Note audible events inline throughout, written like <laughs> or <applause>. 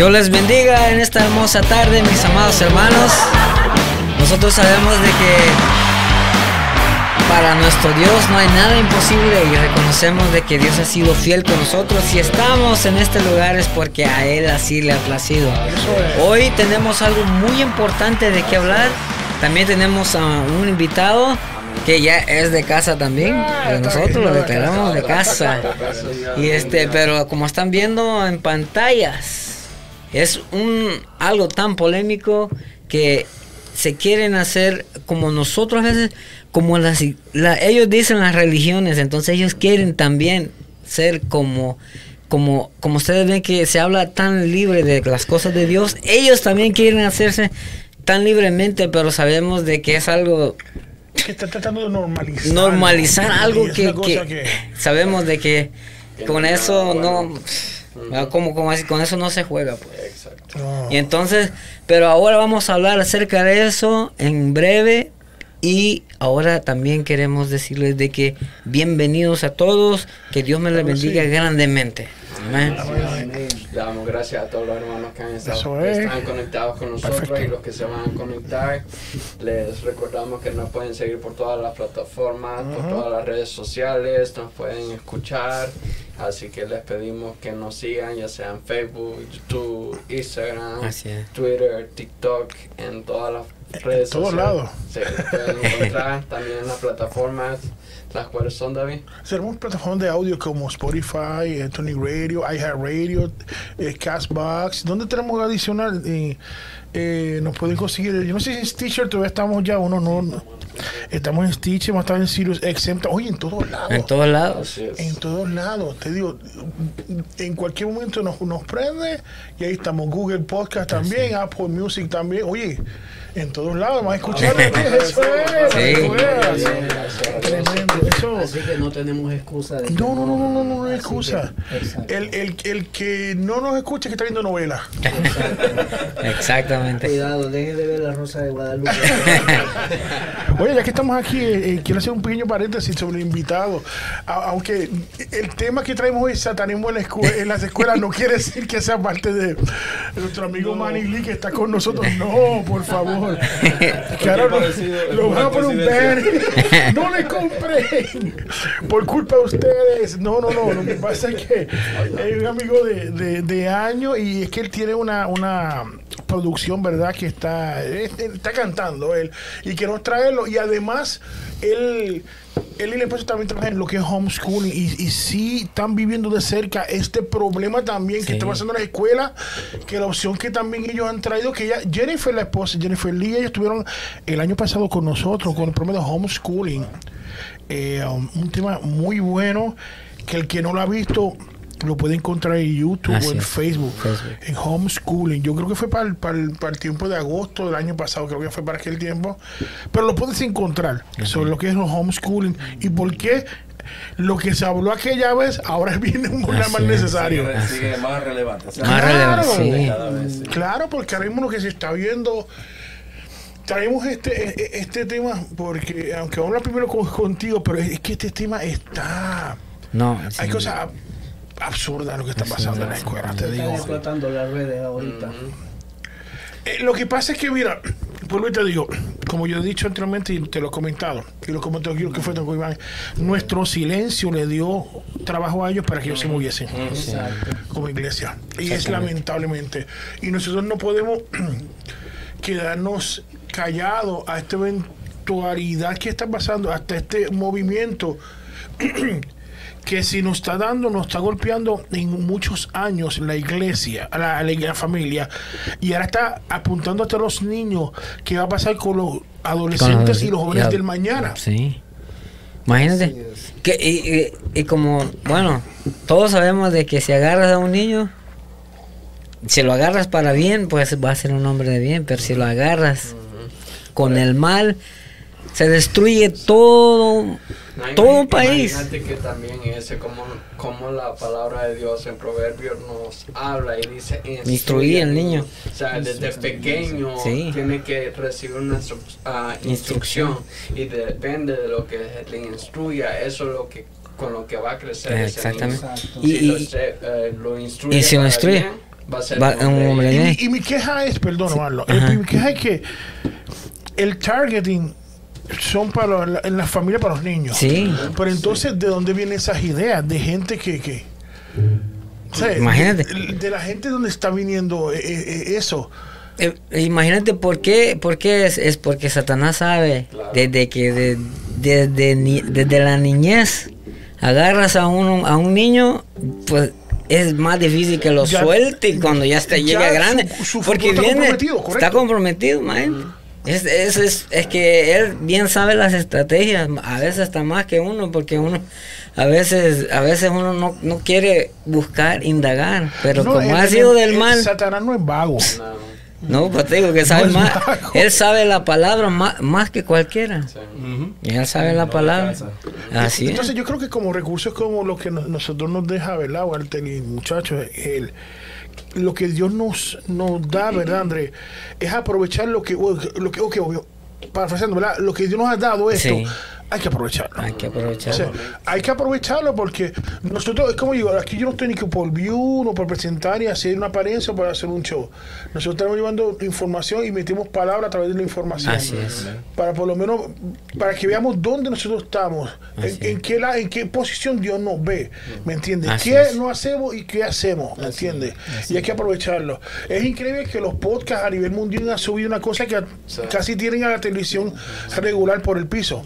Dios les bendiga en esta hermosa tarde, mis amados hermanos. Nosotros sabemos de que para nuestro Dios no hay nada imposible y reconocemos de que Dios ha sido fiel con nosotros. Si estamos en este lugar es porque a Él así le ha placido. Hoy tenemos algo muy importante de qué hablar. También tenemos a un invitado que ya es de casa también. nosotros lo declaramos de casa. Y este, pero como están viendo en pantallas, es un algo tan polémico que se quieren hacer como nosotros a veces, como las, ellos dicen las religiones, entonces ellos quieren también ser como, como, como ustedes ven que se habla tan libre de las cosas de Dios, ellos también quieren hacerse tan libremente, pero sabemos de que es algo que está tratando de normalizar. Normalizar algo que, que, sabemos de que con eso no como, como así, con eso no se juega, pues. Y entonces, pero ahora vamos a hablar acerca de eso en breve. Y ahora también queremos decirles de que bienvenidos a todos, que Dios me les bendiga grandemente. Amén. Le damos gracias a todos los hermanos que han estado, están conectados con nosotros Perfecto. y los que se van a conectar. Les recordamos que nos pueden seguir por todas las plataformas, por todas las redes sociales, nos pueden escuchar. Así que les pedimos que nos sigan, ya sea en Facebook, YouTube, Instagram. Twitter, TikTok, en todas las redes todos sociales. lados. Sí, pueden encontrar <laughs> también en las plataformas, las cuales son, David. Tenemos plataformas de audio como Spotify, Tony Radio, iHeartRadio, eh, Castbox. ¿Dónde tenemos adicional? Eh, eh, nos pueden conseguir. Yo no sé si en Stitcher todavía estamos ya, uno no. no. Estamos en Stitcher, hemos estado en Sirius XM. Oye, en todos lados. En todos lados. En todos lados, te digo, en cualquier momento nos, nos prende y ahí estamos. Google Podcast también, Apple Music también. Oye, en todos lados, más escuchar. Eso es. Tremendo. Eso. Así que no tenemos excusa de No, no, no, no, no, no, no hay excusa. El, el, el que no nos escucha es que está viendo novela. Exactamente. Cuidado, deje de ver la Rosa de Guadalupe. <laughs> Oye, ya que estamos aquí, eh, eh, quiero hacer un pequeño paréntesis sobre el invitado. A- aunque el tema que traemos hoy, satanismo en, la escue- en las escuelas, no quiere decir que sea parte de nuestro amigo Manny Lee que está con nosotros. No, por favor. <laughs> Que ahora lo, lo van a un banner. <laughs> No le compren. Por culpa de ustedes. No, no, no. Lo que pasa es que es un amigo de, de, de años y es que él tiene una, una producción, ¿verdad? Que está, está cantando él y queremos traerlo. Y además, él, él y la esposa también trabajan en lo que es homeschooling y, y sí están viviendo de cerca este problema también que está pasando en la escuela, que la opción que también ellos han traído, que ella, Jennifer, la esposa, Jennifer Lee, ellos estuvieron el año pasado con nosotros con el problema de homeschooling. Eh, um, un tema muy bueno que el que no lo ha visto lo puede encontrar en YouTube Así o en Facebook, Facebook. en homeschooling. Yo creo que fue para el, para, el, para el tiempo de agosto del año pasado, creo que fue para aquel tiempo, pero lo puedes encontrar sobre lo que es el homeschooling y por qué lo que se habló aquella vez ahora <laughs> viene un problema Así más es. necesario. Sigue, sigue más relevante. O sea, Más relevante, sí. cada vez, sí. Claro, porque ahora mismo lo que se está viendo. Traemos este, e- e- este tema porque, aunque vamos a hablar primero con- contigo, pero es que este tema está. No, Hay sí. cosas ab- absurdas lo que está pasando en la escuela, te digo. Están explotando las redes ahorita. Eh, lo que pasa es que, mira, por lo te digo, como yo he dicho anteriormente y te lo he comentado, y lo comenté aquí lo que fue con Iván, nuestro silencio le dio trabajo a ellos para que ellos se moviesen Exacto. como iglesia. Y es lamentablemente. Y nosotros no podemos <clears throat> quedarnos callados a esta eventualidad que está pasando, hasta este movimiento <clears throat> que si nos está dando, nos está golpeando en muchos años la iglesia, la, familia, y ahora está apuntando hasta los niños, qué va a pasar con los adolescentes y los jóvenes ya- del mañana. Sí. Imagínate. Que, y, y- y como, bueno, todos sabemos de que si agarras a un niño, si lo agarras para bien, pues va a ser un hombre de bien, pero si lo agarras con el mal, se destruye todo, No, todo un país. Imagínate que también ese, como, como la palabra de Dios en Proverbios nos habla y dice Instruir al niño. O sea, desde pequeño Sí. tiene que recibir una instru- ah, instrucción y depende de lo que le instruya, eso es lo que con lo que va a crecer ese niño. Exactamente. Y, Si lo, y- se- eh, lo instruye y si lo instruye, bien, va a ser va- un hombre Y, y mi queja es, perdón, Marlon, el- Ajá. mi queja es que el targeting son para la- en la familia para los niños. Sí. Pero entonces, ¿de dónde vienen esas ideas de gente que... que o sea, Imagínate. De, de la gente donde está viniendo eh, eh, eso. Eh, imagínate por qué, por qué es, es porque Satanás sabe Claro. desde que de- desde ni- desde la niñez agarras a un, a un niño, pues es más difícil que lo Ya- suelte cuando ya está, ya llega grande. su- su porque viene, comprometido, correcto. está comprometido, man. Es, es, es, es que él bien sabe las estrategias, a veces hasta más que uno, porque uno a veces a veces uno no, no quiere buscar, indagar, pero No, como el- ha sido el- del el mal, Satanás no es vago. No, no, pues te digo que sabe más. Él sabe la palabra más, más que cualquiera. sí. Ujú. Y él sabe la No palabra. Así es. Entonces yo creo que como recursos como lo que nos- nosotros nos deja, ¿verdad, Walter y muchachos? El, lo que Dios nos, nos da, ¿verdad, André? Es aprovechar lo que, lo que, obvio, parafraseando, ¿verdad? Lo que Dios nos ha dado esto, Sí. Hay que aprovecharlo. Hay que O sea, aprovecharlo. hay que aprovecharlo porque nosotros, es como digo, aquí yo no estoy ni que por view, no por presentar, ni hacer una apariencia o para hacer un show. Nosotros estamos llevando información y metimos palabras a través de la información. Así es. Para por lo menos, para que veamos dónde nosotros estamos, en, en qué la, en qué posición Dios nos ve, ¿me entiendes? Así ¿Qué es. no hacemos y qué hacemos, ¿me entiendes? Y hay que aprovecharlo. Es increíble que los podcasts a nivel mundial han subido una cosa que casi tienen a la televisión regular por el piso.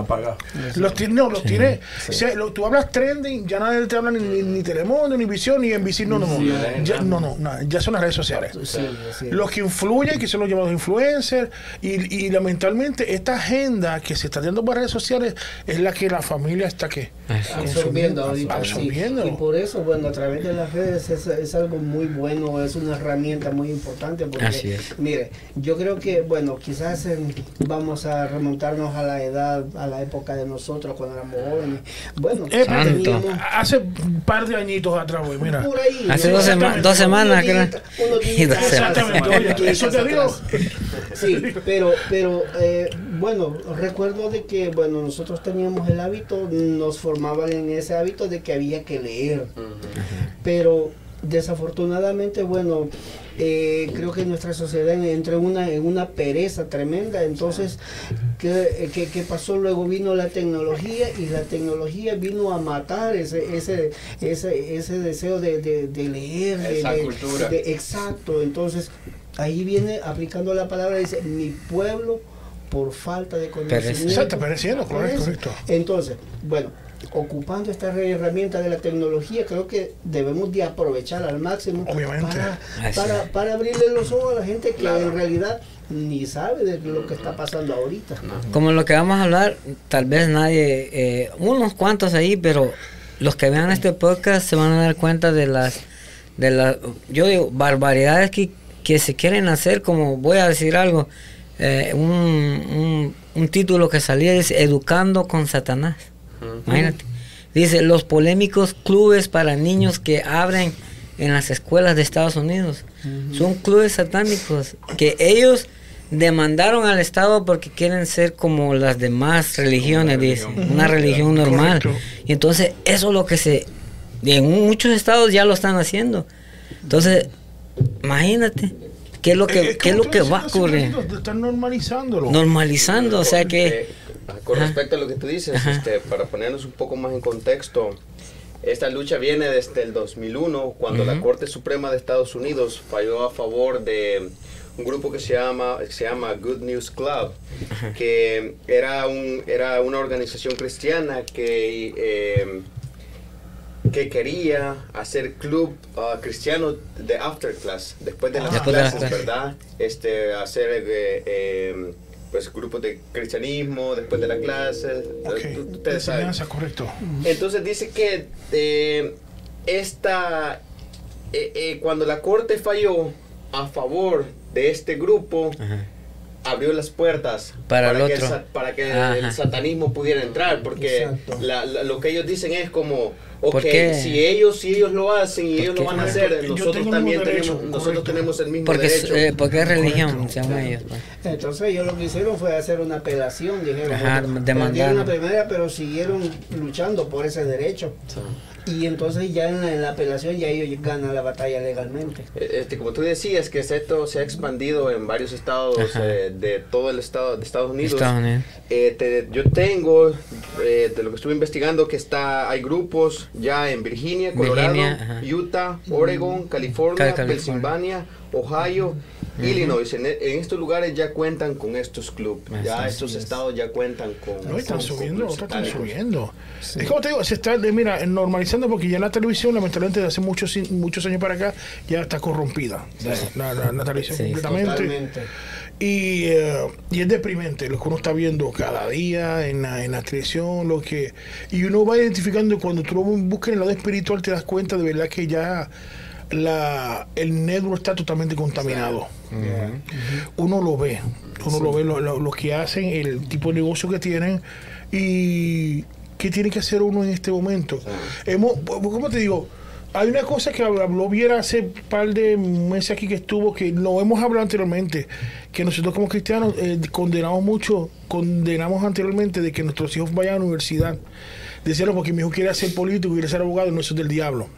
Apaga. Los tiene, no, los tiene. O sea, lo- tú hablas trending, ya nadie te habla ni, ni, ni Telemundo, ni Visión, ni NBC, no, no, no. Ya, no, no, no, ya son las redes sociales. Sí, sí. Los que influyen, que son los llamados influencers, y, y lamentablemente esta agenda que se está dando por redes sociales es la que la familia está que absorbiendo ahorita. sí. absorbiendo. Y por eso, bueno, a través de las redes es, es algo muy bueno, es una herramienta muy importante. Porque, Así es. mire, yo creo que, bueno, quizás en- vamos a remontarnos a la edad, a la época de nosotros cuando éramos jóvenes. Bueno, Eh, teníamos hace un par de añitos atrás, güey, mira. por ahí. Hace dos, sema- dos semanas, creo. <laughs> Exactamente, eso te digo. Sí, pero, pero eh, bueno, recuerdo de que, bueno, nosotros teníamos el hábito, nos formaban en ese hábito de que había que leer, pero desafortunadamente, bueno, eh, creo que nuestra sociedad entró en una, en una pereza tremenda, entonces, ¿qué, qué, qué pasó? Luego vino la tecnología y la tecnología vino a matar ese, ese, ese, ese deseo de, de, de leer, de- Esa de- cultura. de- exacto, entonces ahí viene aplicando la palabra, dice, mi pueblo por falta de conocimiento. Exacto, pereciendo, correcto. Entonces, bueno, ocupando esta herramienta de la tecnología, creo que debemos de aprovechar al máximo Obviamente. para, para, es. para abrirle los ojos a la gente que Claro. en realidad ni sabe de lo que está pasando ahorita. Como lo que vamos a hablar, tal vez nadie, eh, unos cuantos ahí, pero los que vean este podcast se van a dar cuenta de las, de las, yo digo, barbaridades que, que se quieren hacer, como voy a decir algo, eh, un, un, un título que salía dice, Educando con Satanás. Imagínate. Dice, los polémicos clubes para niños que abren en las escuelas de Estados Unidos. Son clubes satánicos que ellos demandaron al Estado porque quieren ser como las demás religiones, dice, una religión normal. Correcto. Y entonces eso es lo que se... en muchos estados ya lo están haciendo. Entonces, imagínate, ¿qué es lo que, Eh, qué es lo que va a ocurrir? Están normalizándolo. Normalizando, o sea que... Eh, con respecto a lo que tú dices, este, para ponernos un poco más en contexto, esta lucha viene desde el 2001, cuando la Ujú. Corte Suprema de Estados Unidos falló a favor de un grupo que se llama, que se llama Good News Club, que era, un, era una organización cristiana que... eh, que quería hacer club ah, cristiano de after class, después de las Después de las clases, clases. ¿verdad? Este, hacer eh, eh, pues grupos de cristianismo después de la clase. Ok, Tú- Ustedes saben. correcto. Entonces dice que eh, esta, eh, eh, cuando la corte falló a favor de este grupo, Ajá. Abrió las puertas Para el que, otro. sa- para que Ajá. el satanismo pudiera entrar, porque la- la- lo que ellos dicen es como, ok, ¿Por qué? si ellos si ellos lo hacen y ellos qué? lo van a hacer, Yo nosotros el también derecho, tenemos, nosotros tenemos el mismo Porque, derecho. eh, porque es religión, Correcto. se llama ellos. pues. Entonces ellos lo que hicieron fue hacer una apelación, dijeron, Ajá, la primera, pero siguieron luchando por ese derecho. Y entonces ya en la, en la apelación ya ellos ganan la batalla legalmente. Este, como tú decías, que esto se ha expandido en varios estados eh, de todo el estado de Estados Unidos. Estados Unidos. Eh, te- yo tengo, eh, de lo que estuve investigando, que está hay grupos ya en Virginia, Colorado, Virginia. Utah, Oregon, California, Cal- California. Pensilvania, Ohio, Illinois. En, en estos lugares ya cuentan con estos clubes. Ya Así estos es. estados ya cuentan con. No, están con- subiendo, están subiendo. Es como te digo, se está, mira, normalizando porque ya la televisión, lamentablemente, de hace muchos, muchos años para acá, ya está corrompida. La, la- la televisión Sí. completamente. Totalmente. Y, eh, y es deprimente lo que uno está viendo cada día en la, en la televisión, lo que y uno va identificando y cuando tú lo buscas en el lado espiritual te das cuenta de verdad que ya la, el network está totalmente contaminado. Uno lo ve, uno lo ve lo, lo- lo que hacen, el tipo de negocio que tienen y qué tiene que hacer uno en este momento. Hemos, ¿Cómo te digo? Hay una cosa que habló Viera hace un par de meses aquí que estuvo, que lo hemos hablado anteriormente, que nosotros como cristianos eh, condenamos mucho, condenamos anteriormente de que nuestros hijos vayan a la universidad. Decíamos porque mi hijo quiere ser político, quiere ser abogado, no eso es del diablo.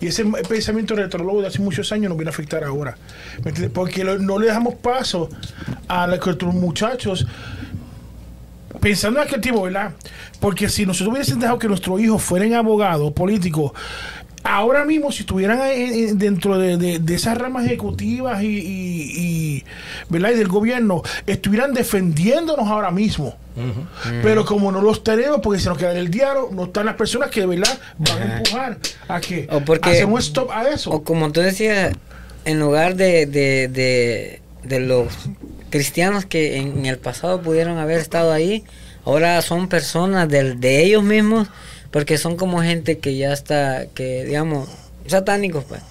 Y ese pensamiento retrólogo de hace muchos años nos viene a afectar ahora. ¿Me entiendes? Porque no le dejamos paso a nuestros muchachos pensando en aquel tiempo, ¿verdad? Porque si nosotros hubiésemos dejado que nuestros hijos fueran abogados, políticos, ahora mismo si estuvieran en- en- dentro de, de- de esas ramas ejecutivas y, y- y, ¿verdad? y del gobierno, estuvieran defendiéndonos ahora mismo. Pero como no los tenemos, porque se nos queda en el diario, no están las personas que de verdad van a empujar a que O porque- hacemos un stop a eso. O como tú decías, en lugar de, de, de, de los cristianos que en, en el pasado pudieron haber estado ahí, ahora son personas del, de ellos mismos, porque son como gente que ya está, que digamos, satánicos, pues.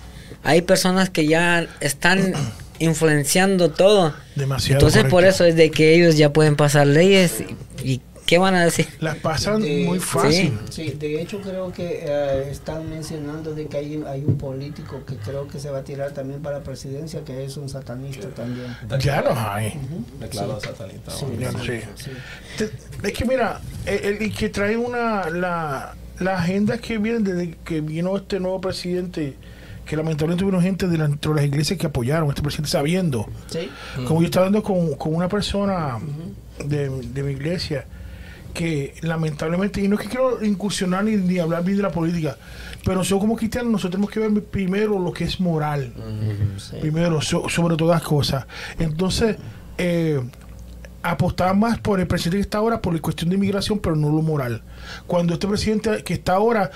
Hay personas que ya están <clears throat> influenciando todo. Demasiado. Entonces por eso es de que ellos ya pueden pasar leyes y, y ¿qué van a decir? Las pasan Eh, muy fácil. Sí, de hecho creo que eh, están mencionando de que hay, hay un político que creo que se va a tirar también para presidencia, que es un satanista también. Ya los hay. Ujú. Declarado Sí. satanista. Sí, Ya no sí, sé. sí. Te- Es que mira, el, el que trae una la, la agenda que viene desde que vino este nuevo presidente, que lamentablemente vino gente de, la- dentro de las iglesias que apoyaron a este presidente sabiendo. Sí. Como yo estaba hablando con, con una persona de, de mi iglesia que lamentablemente, y no es que quiero incursionar ni, ni hablar bien de la política, pero nosotros como cristianos nosotros tenemos que ver primero lo que es moral Sí. primero, so- sobre todas cosas. Entonces, eh, apostaba más por el presidente que está ahora por la cuestión de inmigración, pero no lo moral. Cuando este presidente que está ahora,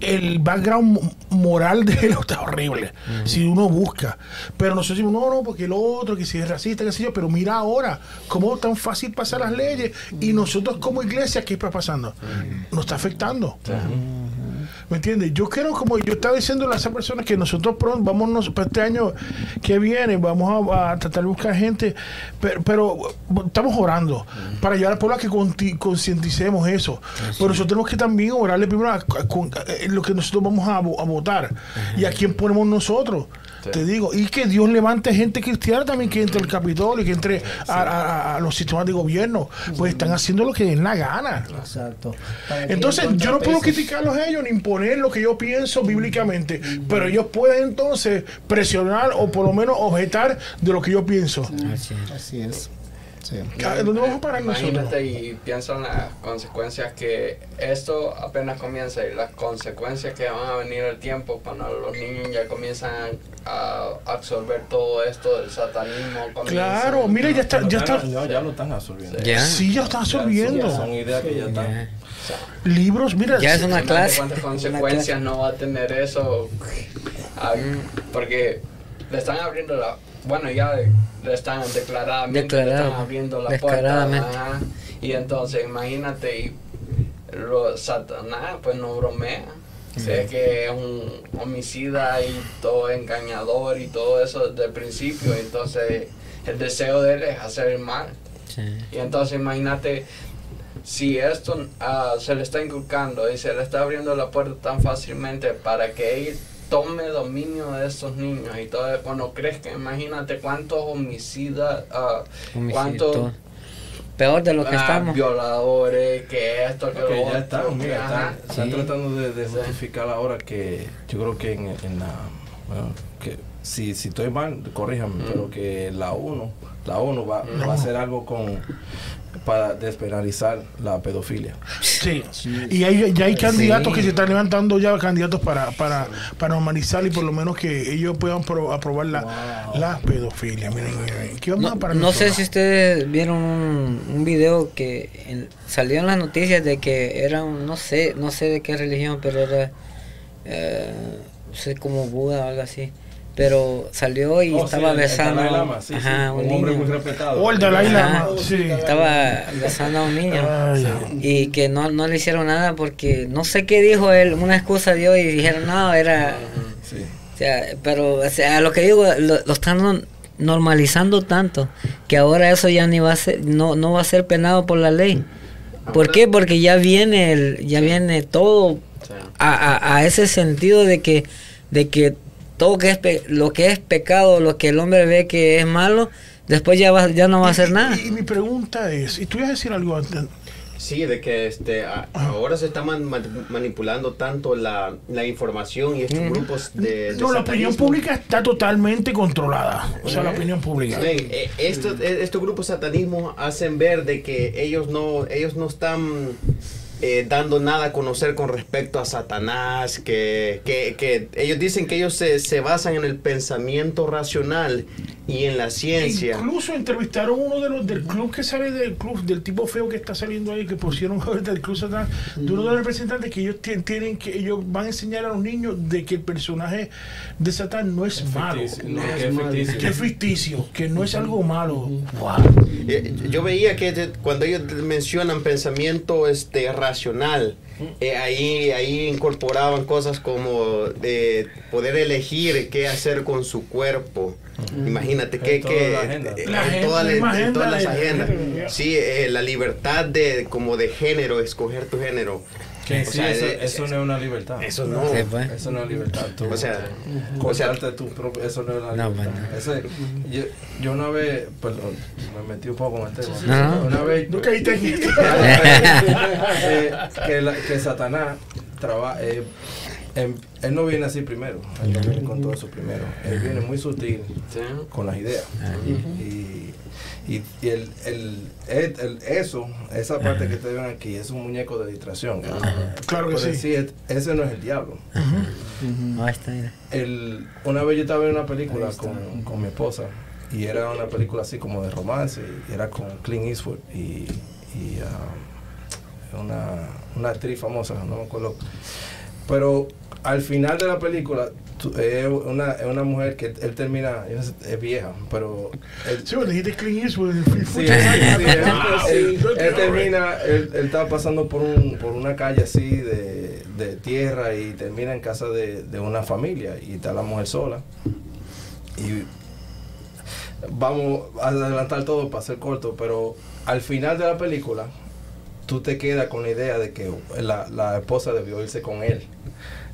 el background mo- moral de él <laughs> está horrible, si uno busca. Pero nosotros decimos, no, no, porque el otro, que si es racista, qué sé yo, pero mira ahora cómo tan fácil pasar las leyes y nosotros como iglesia, ¿qué está pasando? Nos está afectando. ¿Me entiendes? Yo quiero, como yo estaba diciendo a esas personas, que nosotros pronto, vámonos para este año que viene, vamos a, a tratar de buscar gente, pero, pero, estamos orando para llevar al pueblo a que concienticemos eso. Pero nosotros tenemos que también orarle primero a, a- lo que nosotros vamos a, vo- a votar y a quién ponemos nosotros. Sí. Te digo, y que Dios levante gente cristiana también que entre al Capitolio, que entre a, a- a los sistemas de gobierno, pues están haciendo lo que den la gana. Exacto. Entonces, yo no puedo contrapeso- criticarlos a ellos ni imponer lo que yo pienso bíblicamente, pero ellos pueden entonces presionar o por lo menos objetar de lo que yo pienso. Así es. Sí. ¿A- ¿Dónde vamos a parar nosotros? Imagínate y piensa en las consecuencias que esto apenas comienza y las consecuencias que van a venir el tiempo cuando los niños ya comienzan a absorber todo esto del satanismo. Claro, mira, ya está, ya está. No, ya lo están absorbiendo. Ya. Sí, ya lo están absorbiendo. Son ideas que ya están. Ya. Libros, mira. Ya es una clase. ¿Cuántas consecuencias no va a tener eso? Porque le están abriendo la. Bueno, ya le están declaradamente le Declarado, están abriendo la puerta. Y entonces, imagínate, y lo, Satanás, pues no bromea. Sé que es un homicida y todo engañador y todo eso desde el principio. Entonces, el deseo de él es hacer el mal. Sí. Y entonces imagínate si esto ah, se le está inculcando y se le está abriendo la puerta tan fácilmente para que él tome dominio de estos niños y todo cuando crezca, imagínate cuántos homicidas, Homicidio, cuántos. Peor de lo que ah, estamos. violadores, que esto, que, lo ya otro, están, mira, ajá. están, están Sí. tratando de, de Sí. justificar ahora que yo creo que en, en la. Bueno, que si, si estoy mal, corríjame, Mm. pero que la ONU, la ONU va, Mm. va a hacer algo con para despenalizar la pedofilia. Sí. Y hay, ya hay candidatos Sí. que se están levantando ya candidatos para, para, para normalizar y por lo menos que ellos puedan pro- aprobar la, la pedofilia. Miren, miren, ¿qué vamos No, a no sé si ustedes vieron un, un video que en- salió en las noticias de que era un, no sé, no sé de qué religión, pero era, eh, no sé, como Buda o algo así. Pero salió y Oh, estaba besando Dalai Lama, sí, ajá, sí, un un hombre niño. muy respetado. O el Dalai Lama, Ajá. sí. Estaba besando a un niño. Ay, Y que no, no le hicieron nada porque no sé qué dijo él, una excusa dio y dijeron, no, era... Sí. O sea, pero o sea, lo que digo, lo, lo están no- normalizando tanto que ahora eso ya ni va a ser, no, no va a ser penado por la ley. ¿Por qué? Porque ya viene el, ya viene todo a, a- a ese sentido de que, de que todo que es pe- lo que es pecado, lo que el hombre ve que es malo, después ya, va, ya no va a hacer Y- nada. Y, y mi pregunta es, y tú ibas a decir algo antes. Sí, de que este, a- ahora se está man- man- manipulando tanto la, la información y estos grupos de, de no, la opinión pública está totalmente controlada. O sea, la opinión pública. Ven, eh, estos, eh, estos grupos satanismo hacen ver de que ellos no, ellos no están eh, dando nada a conocer con respecto a Satanás, que, que, que ellos dicen que ellos se, se basan en el pensamiento racional y en la ciencia. Incluso entrevistaron uno de los del club que sale del club, del tipo feo que está saliendo ahí, que pusieron <laughs> del club Satanás, de uno de los representantes que ellos tien- tienen que ellos van a enseñar a los niños de que el personaje de Satán no es malo, Ficticio, no, No, que es malo. ficticio. que es ficticio, que no es algo malo. Wow. Eh, yo veía que cuando ellos mencionan pensamiento este racional, eh, ahí, ahí incorporaban cosas como de poder elegir qué hacer con su cuerpo. Imagínate que, En toda que la agenda. eh, La en agenda, toda la- la misma en todas agenda las agendas. Sí, eh, la libertad de como de género, escoger tu género. Que O sí, sea, eso, eh, eso no es una libertad. Eso no. Sí, pues. Eso no es libertad. Tú, O sea, o sea, cortarte tu propio, eso no es la No, libertad. bueno. Ese- yo, yo una vez, perdón, me metí un poco en el tema. No, no. Una vez, No caíste en <laughs> esto. eh, que, que Satanás trabaja. eh, em- él no viene así primero, él no viene con todo eso primero. Él viene muy sutil con las ideas. Y, y, y el, el, el- el- eso, esa parte que ustedes ven aquí, es un muñeco de distracción. Claro que Por sí. decir, ese no es el diablo. Ahí está, mira. El, una vez yo estaba viendo una película con, con mi esposa y era una película así como de romance y era con Clint Eastwood y, y ah, una, una actriz famosa, no me acuerdo. Pero al final de la película es una, es una mujer que él termina, es vieja, pero él, Sí, bueno, él termina, él, él estaba pasando por, un, por una calle así de, de tierra y termina en casa de, de una familia y está la mujer sola. Y vamos a adelantar todo para ser corto, pero al final de la película tú te quedas con la idea de que la, la esposa debió irse con él.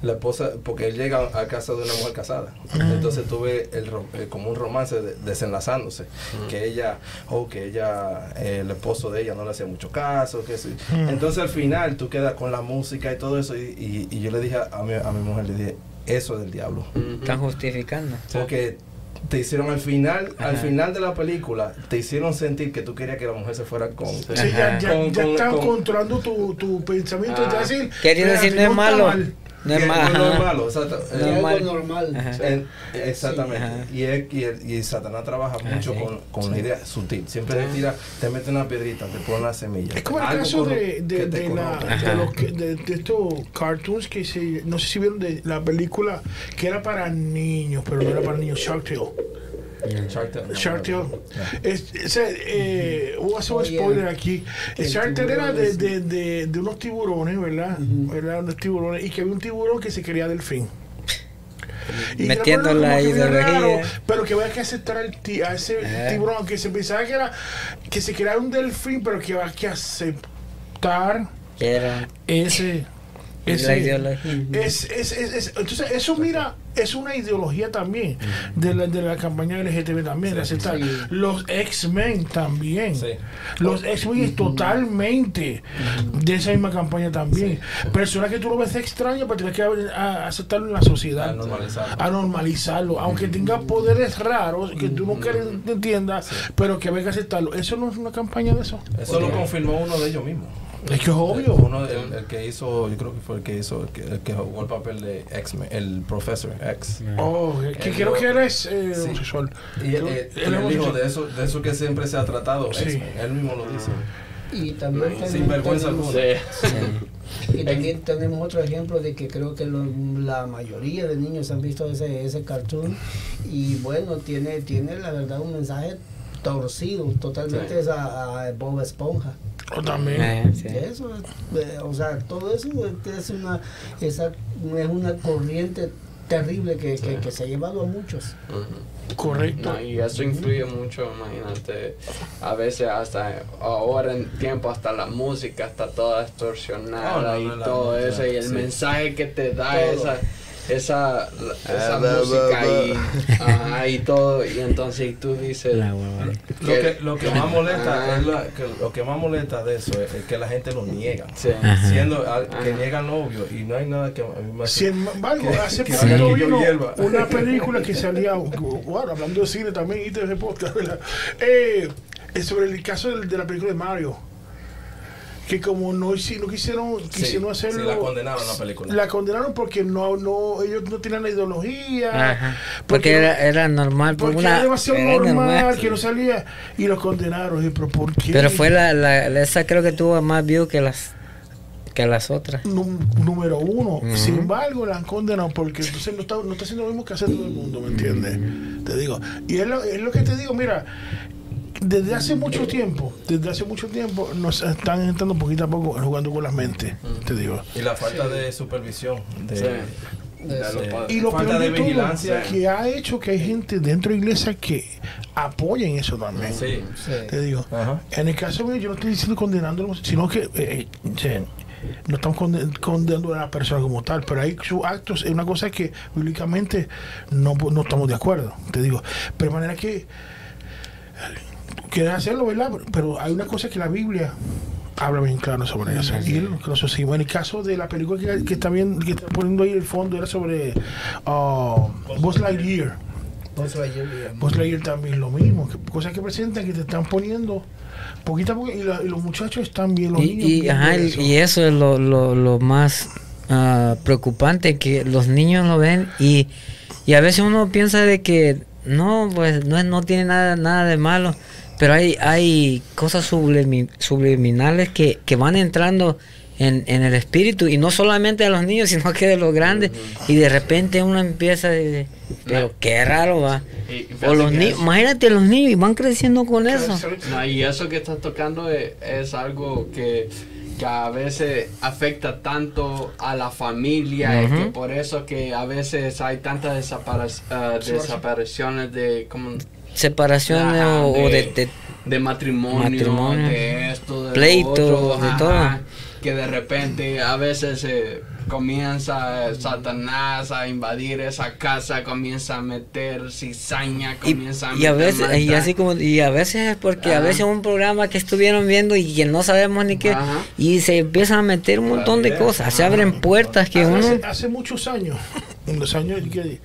La esposa, porque él llega a casa de una mujer casada. Entonces tuve el, ro- eh, como un romance de- desenlazándose. Que ella, o que ella, eh, el esposo de ella no le hacía mucho caso. que sí. Entonces al final tú quedas con la música y todo eso. Y, y- y yo le dije a mi, a mi mujer, le dije, eso es del diablo. Están justificando. Porque te hicieron al final, al final de la película, te hicieron sentir que tú querías que la mujer se fuera con... Sí, ya, ya, Con- ya con- están con- controlando tu, tu pensamiento. Ah. ya decir, no es malo. mal. No es malo. no es malo, exacto. Y Normal. algo normal. Ajá. en- exactamente. Y, es- y, el- y Satanás trabaja Ah, mucho sí. con, con la idea sutil. Siempre te tira, te mete una piedrita, te pone una semilla. Es como el caso de, de, la- de los que- de- de estos cartoons que se, no sé si vieron de la película que era para niños, pero no era para niños, Shark Tale. Shark Tale, no, Tale. eh, voy a hacer un spoiler aquí. El Shark Tale era de, de, de, de unos tiburones, ¿verdad? ¿verdad? Unos tiburones. Y que había un tiburón que se quería delfín. Y Metiendo la que ideología. raro, pero que había que aceptar al ti- a ese Eh. tiburón, aunque se pensaba que era que se quería un delfín, pero que había que aceptar Quiero- ese. Es la ideología. Es, es, es, es- entonces, eso, mira, es una ideología también de la, de la campaña LGTB también, de aceptar. Sí. Los X-Men también. Sí. Los X-Men es totalmente de esa misma campaña también. Personas que tú lo ves extraño, pero tienes que a- aceptarlo en la sociedad. A normalizarlo. A normalizarlo. Aunque tenga poderes raros que tú no quieres entiendas, pero que venga a aceptarlo. Eso no es una campaña de eso. Eso lo confirmó uno de ellos mismos. Es que es obvio. Uno, el, el que hizo, yo creo que fue el que hizo, el que, el que jugó el papel de X-Men, el profesor X. Oh, que Él creo que eres eh, Sí. homosexual. Y él, él- Él es él dijo de eso, de eso que siempre se ha tratado, Sí. X-Men. Él mismo lo dice. Y también Sin vergüenza alguna. Sí. Y también tenemos otro ejemplo de que creo que lo- la mayoría de niños han visto ese, ese cartoon y bueno, tiene, tiene la verdad un mensaje torcido, totalmente Sí. es a, a Bob Esponja. O también. Eh, sí. Eso, eh, o sea, todo eso es una, esa, es una corriente terrible que, que, que se ha llevado a muchos. Correcto. No, y eso influye mucho, imagínate, a veces hasta ahora en tiempo hasta la música está toda distorsionada Oh, no, y no, todo música, eso y el sí. mensaje que te da Todo. esa esa, esa Ah, bla, música y, ajá, y todo y entonces tú dices La hueva. Lo que, lo que más molesta Ah. es la- que lo que más molesta de eso es, es que la gente lo niega. sí. Siendo que niegan lo obvio y no hay nada que a mí me Sin embargo, que- hace que que vino hierva. una <laughs> película que salía, bueno, hablando de cine también, y de ese podcast, ¿verdad? Eh, es sobre el caso de, la película de Mario. Que como no, no quisieron, quisieron sí, hacerlo. la condenaron la película. La condenaron porque no, no, ellos no tenían la ideología. Ajá. Porque era, era normal. por porque una- era demasiado era normal, que no salía. Y los condenaron. Y, pero ¿por qué? Pero fue la, la, esa creo que tuvo más views que las que las otras. Num- número uno. Sin embargo, la han condenado porque entonces no está, no está haciendo lo mismo que hace todo el mundo, ¿me entiendes? Te digo. Y es lo, es lo que te digo, mira, desde hace mucho tiempo, desde hace mucho tiempo, nos están entrando poquito a poco jugando con las mentes, te digo. Y la falta de supervisión. De, Sí. Y lo falta peor de de todo, vigilancia. que ha hecho que hay gente dentro de la iglesia que apoyen eso también. Sí. Te digo. Ajá. En el caso mío, yo no estoy diciendo condenándolo, sino que eh, sí, no estamos conde- condenando a la persona como tal, pero hay sus actos, es una cosa que bíblicamente no, no estamos de acuerdo, te digo. Pero de manera que quieres hacerlo, ¿verdad? Pero hay una cosa que la Biblia habla bien claro sobre eso. Y él, sí. Bueno, en el caso de la película que, que está bien, que está poniendo ahí el fondo era sobre uh, Buzz Lightyear. Buzz Lightyear. Buzz Lightyear también lo mismo, que- cosas que presentan que te están poniendo poquito a poco y, la- y los muchachos están bien, los Y, niños y, ajá, y- eso. y eso es lo, lo, lo más ah, preocupante, que los niños lo ven y, y a veces uno piensa de que no, pues no, es- no tiene nada, nada de malo, pero hay, hay cosas sublimi- subliminales que, que van entrando en, en el espíritu y no solamente de los niños, <laughs> sino que de los grandes y de repente uno empieza de, pero qué raro va. Y- y O los niños, es- imagínate los niños y van creciendo con eso. No, y eso que estás tocando es, es algo que, que a veces afecta tanto a la familia y que por eso que a veces hay tantas desapare- ah, desapariciones de como Separaciones Ajá, o, o de- de- de de matrimonio, Matrimonio. de esto, de Pleito, lo otro, de ajá, todo. Que de repente a veces eh, comienza eh, Satanás a invadir esa casa, comienza a meter cizaña, y, comienza a y a meter veces y así como y a veces es porque a veces un programa que estuvieron viendo y que no sabemos ni qué Ajá. y se empiezan a meter un montón de cosas se abren puertas que uno hace, hace muchos años, en los años que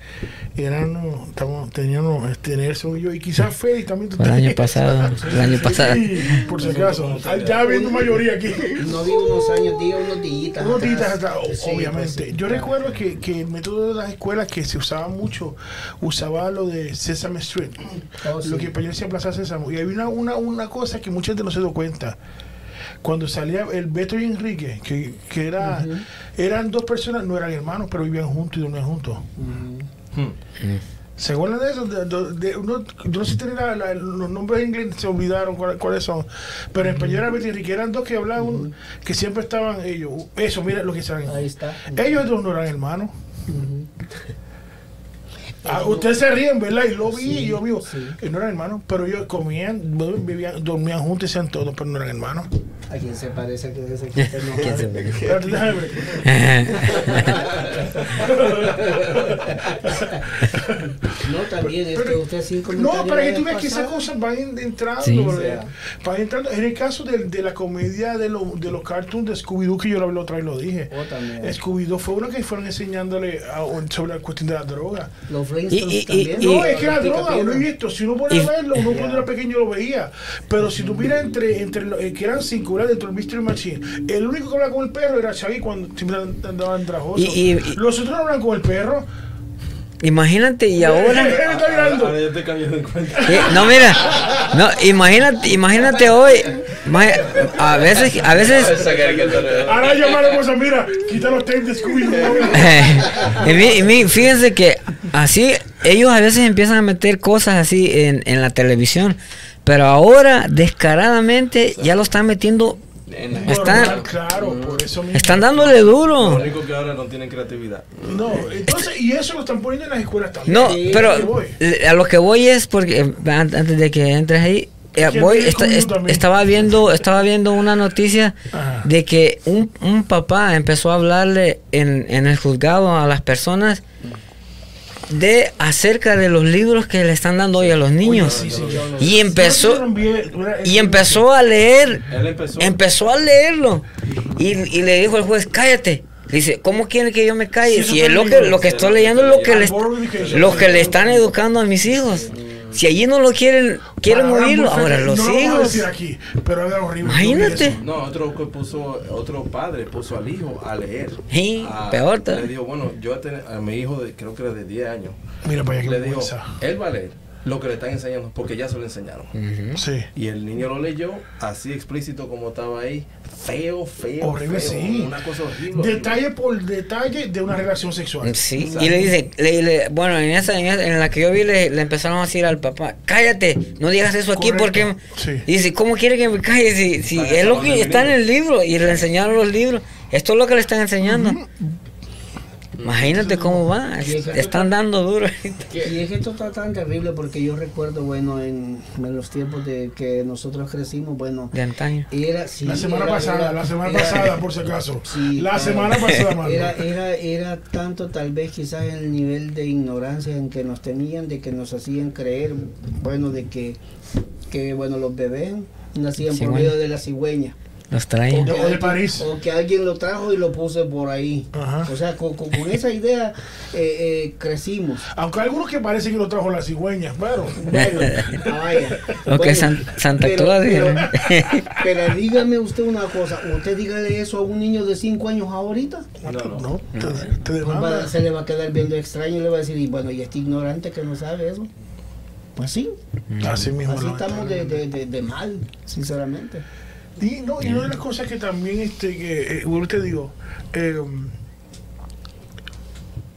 eran, no, estamos, teníamos este, Nelson y yo, y quizás Félix también. <laughs> el año pasado el año pasado Sí, por si acaso. Ya habiendo mayoría aquí. No vi unos años, diga unos días. Unos días atrás, o- Sí, obviamente. pues, Yo recuerdo que, que el método de las escuelas que se usaba mucho, usaba lo de Sesame Street, Oh, sí. lo que en español decía Plaza Sésamo. Y había una, una, una cosa que mucha gente no se dio cuenta. Cuando salía el Beto y Enrique, que, que era, eran dos personas, no eran hermanos, pero vivían juntos y dormían juntos. Hmm. ¿Se acuerdan de eso? De- de- de uno- yo no sé si la- la- los nombres en inglés, se olvidaron cuál- cuáles son. Pero en español era Beto y Enrique, eran dos que hablaban, que siempre estaban ellos. Eso, mira lo que saben. Ahí está. Ellos dos no eran hermanos. Ah, ustedes se ríen, ¿verdad? Y lo vi, Sí, y yo vivo. sí. No eran hermanos, pero ellos comían, vivían, dormían juntos y sean todos, pero no eran hermanos. ¿A quién se parece que enojado? <laughs> ¿Quién se. <laughs> No, también es que Pero- usted sí No, para que tú veas que esas cosas van en- entrando. Sí. ¿verdad? Van entrando. En el caso de, de la comedia de, lo- de los cartoons de Scooby-Doo, que yo lo hablé otra vez lo dije. Oh. Scooby-Doo fue uno que fueron enseñándole a- sobre la cuestión de la droga. Los Flintstones Y- y- también. y- No, Y- es que la Los droga, uno y esto, si uno pone a Y- verlo, uno cuando era pequeño lo veía. Pero si tú miras entre, entre lo- eh, que eran cinco, ¿verdad? Dentro del Mystery Machine, el único que hablaba con el perro era Shaggy cuando siempre andaban trajosos. Y- y- y- Los otros no hablan con el perro. imagínate y <laughs> ahora yo cuenta. No mira no imagínate imagínate hoy a veces a veces <laughs> Ahora la cosa, mira, quita los tapes de Scooby-Doo. <laughs> y mi- y mi- fíjense que así ellos a veces empiezan a meter cosas así en, en la televisión, pero ahora descaradamente ya lo están metiendo Están- Normal, claro, por eso mismo. Están dándole Lo duro. único que ahora no tienen creatividad. No, entonces, y eso lo están poniendo en las escuelas también. No, Sí, pero a lo que voy es porque eh, an- antes de que entres ahí eh, voy conmigo est- estaba viendo estaba viendo una noticia Ajá. de que un, un papá empezó a hablarle en, en el juzgado a las personas de acerca de los libros que le están dando hoy a los niños. Y empezó y empezó a leer empezó. a leerlo. Y, y le dijo al juez cállate dice cómo quiere que yo me calle si es lo que lo que estoy leyendo es lo que le lo que le están educando a mis hijos si allí no lo quieren quieren oírlo ahora feas, los no lo hijos decir aquí, pero era horrible. Imagínate. No, otro que puso, otro padre puso al hijo a leer. Sí, A- peor. Le dijo, bueno, yo a, tener- a mi hijo, de, creo que era de 10 años, Mira para allá le dijo, él va a leer lo que le están enseñando, porque ya se lo enseñaron. Sí. Y el niño lo leyó así explícito como estaba ahí. Feo, feo. Horrible, feo, sí. Una cosa horrible. Detalle por detalle de una relación sexual. Sí, y le dice, le- le- bueno, en esa, en esa- en la que yo vi le, le empezaron a decir al papá, cállate, no digas eso aquí Correcto, porque... sí. Y dice, ¿cómo quiere que me calle? Si, si es lo que está en el libro y le enseñaron los libros, esto es lo que le están enseñando. Imagínate cómo va, que- están dando duro. <laughs> Y es que esto está tan terrible porque yo recuerdo, bueno, en, en los tiempos de que nosotros crecimos, bueno, de antaño. era... sí, La semana era- pasada, era- la semana era- pasada, por si acaso. <laughs> Sí, la semana pasada, mano. Era, era, era tanto tal vez quizás el nivel de ignorancia en que nos tenían, de que nos hacían creer, bueno, de que, que bueno, los bebés nacían por medio de la cigüeña. Los traen. De- o de París. o que alguien lo trajo y lo puse por ahí. Ajá. O sea, con, con- con esa idea eh, eh, crecimos. Aunque hay algunos que parece que lo trajo la cigüeña, pero. Bueno, <laughs> ah, vaya. O que Bueno, San- Santa pero- Claus, <laughs> Pero, dígame usted una cosa, usted dígale eso a un niño de 5 años ahorita. No, no. No, te, te demanda. va- se le va a quedar viendo extraño y le va a decir, y bueno, y este ignorante que no sabe eso. Pues sí, Así mismo. así estamos de, de, de, de mal, sinceramente. Y, no, y una de las cosas que también, este, que, eh, bueno, te digo, eh,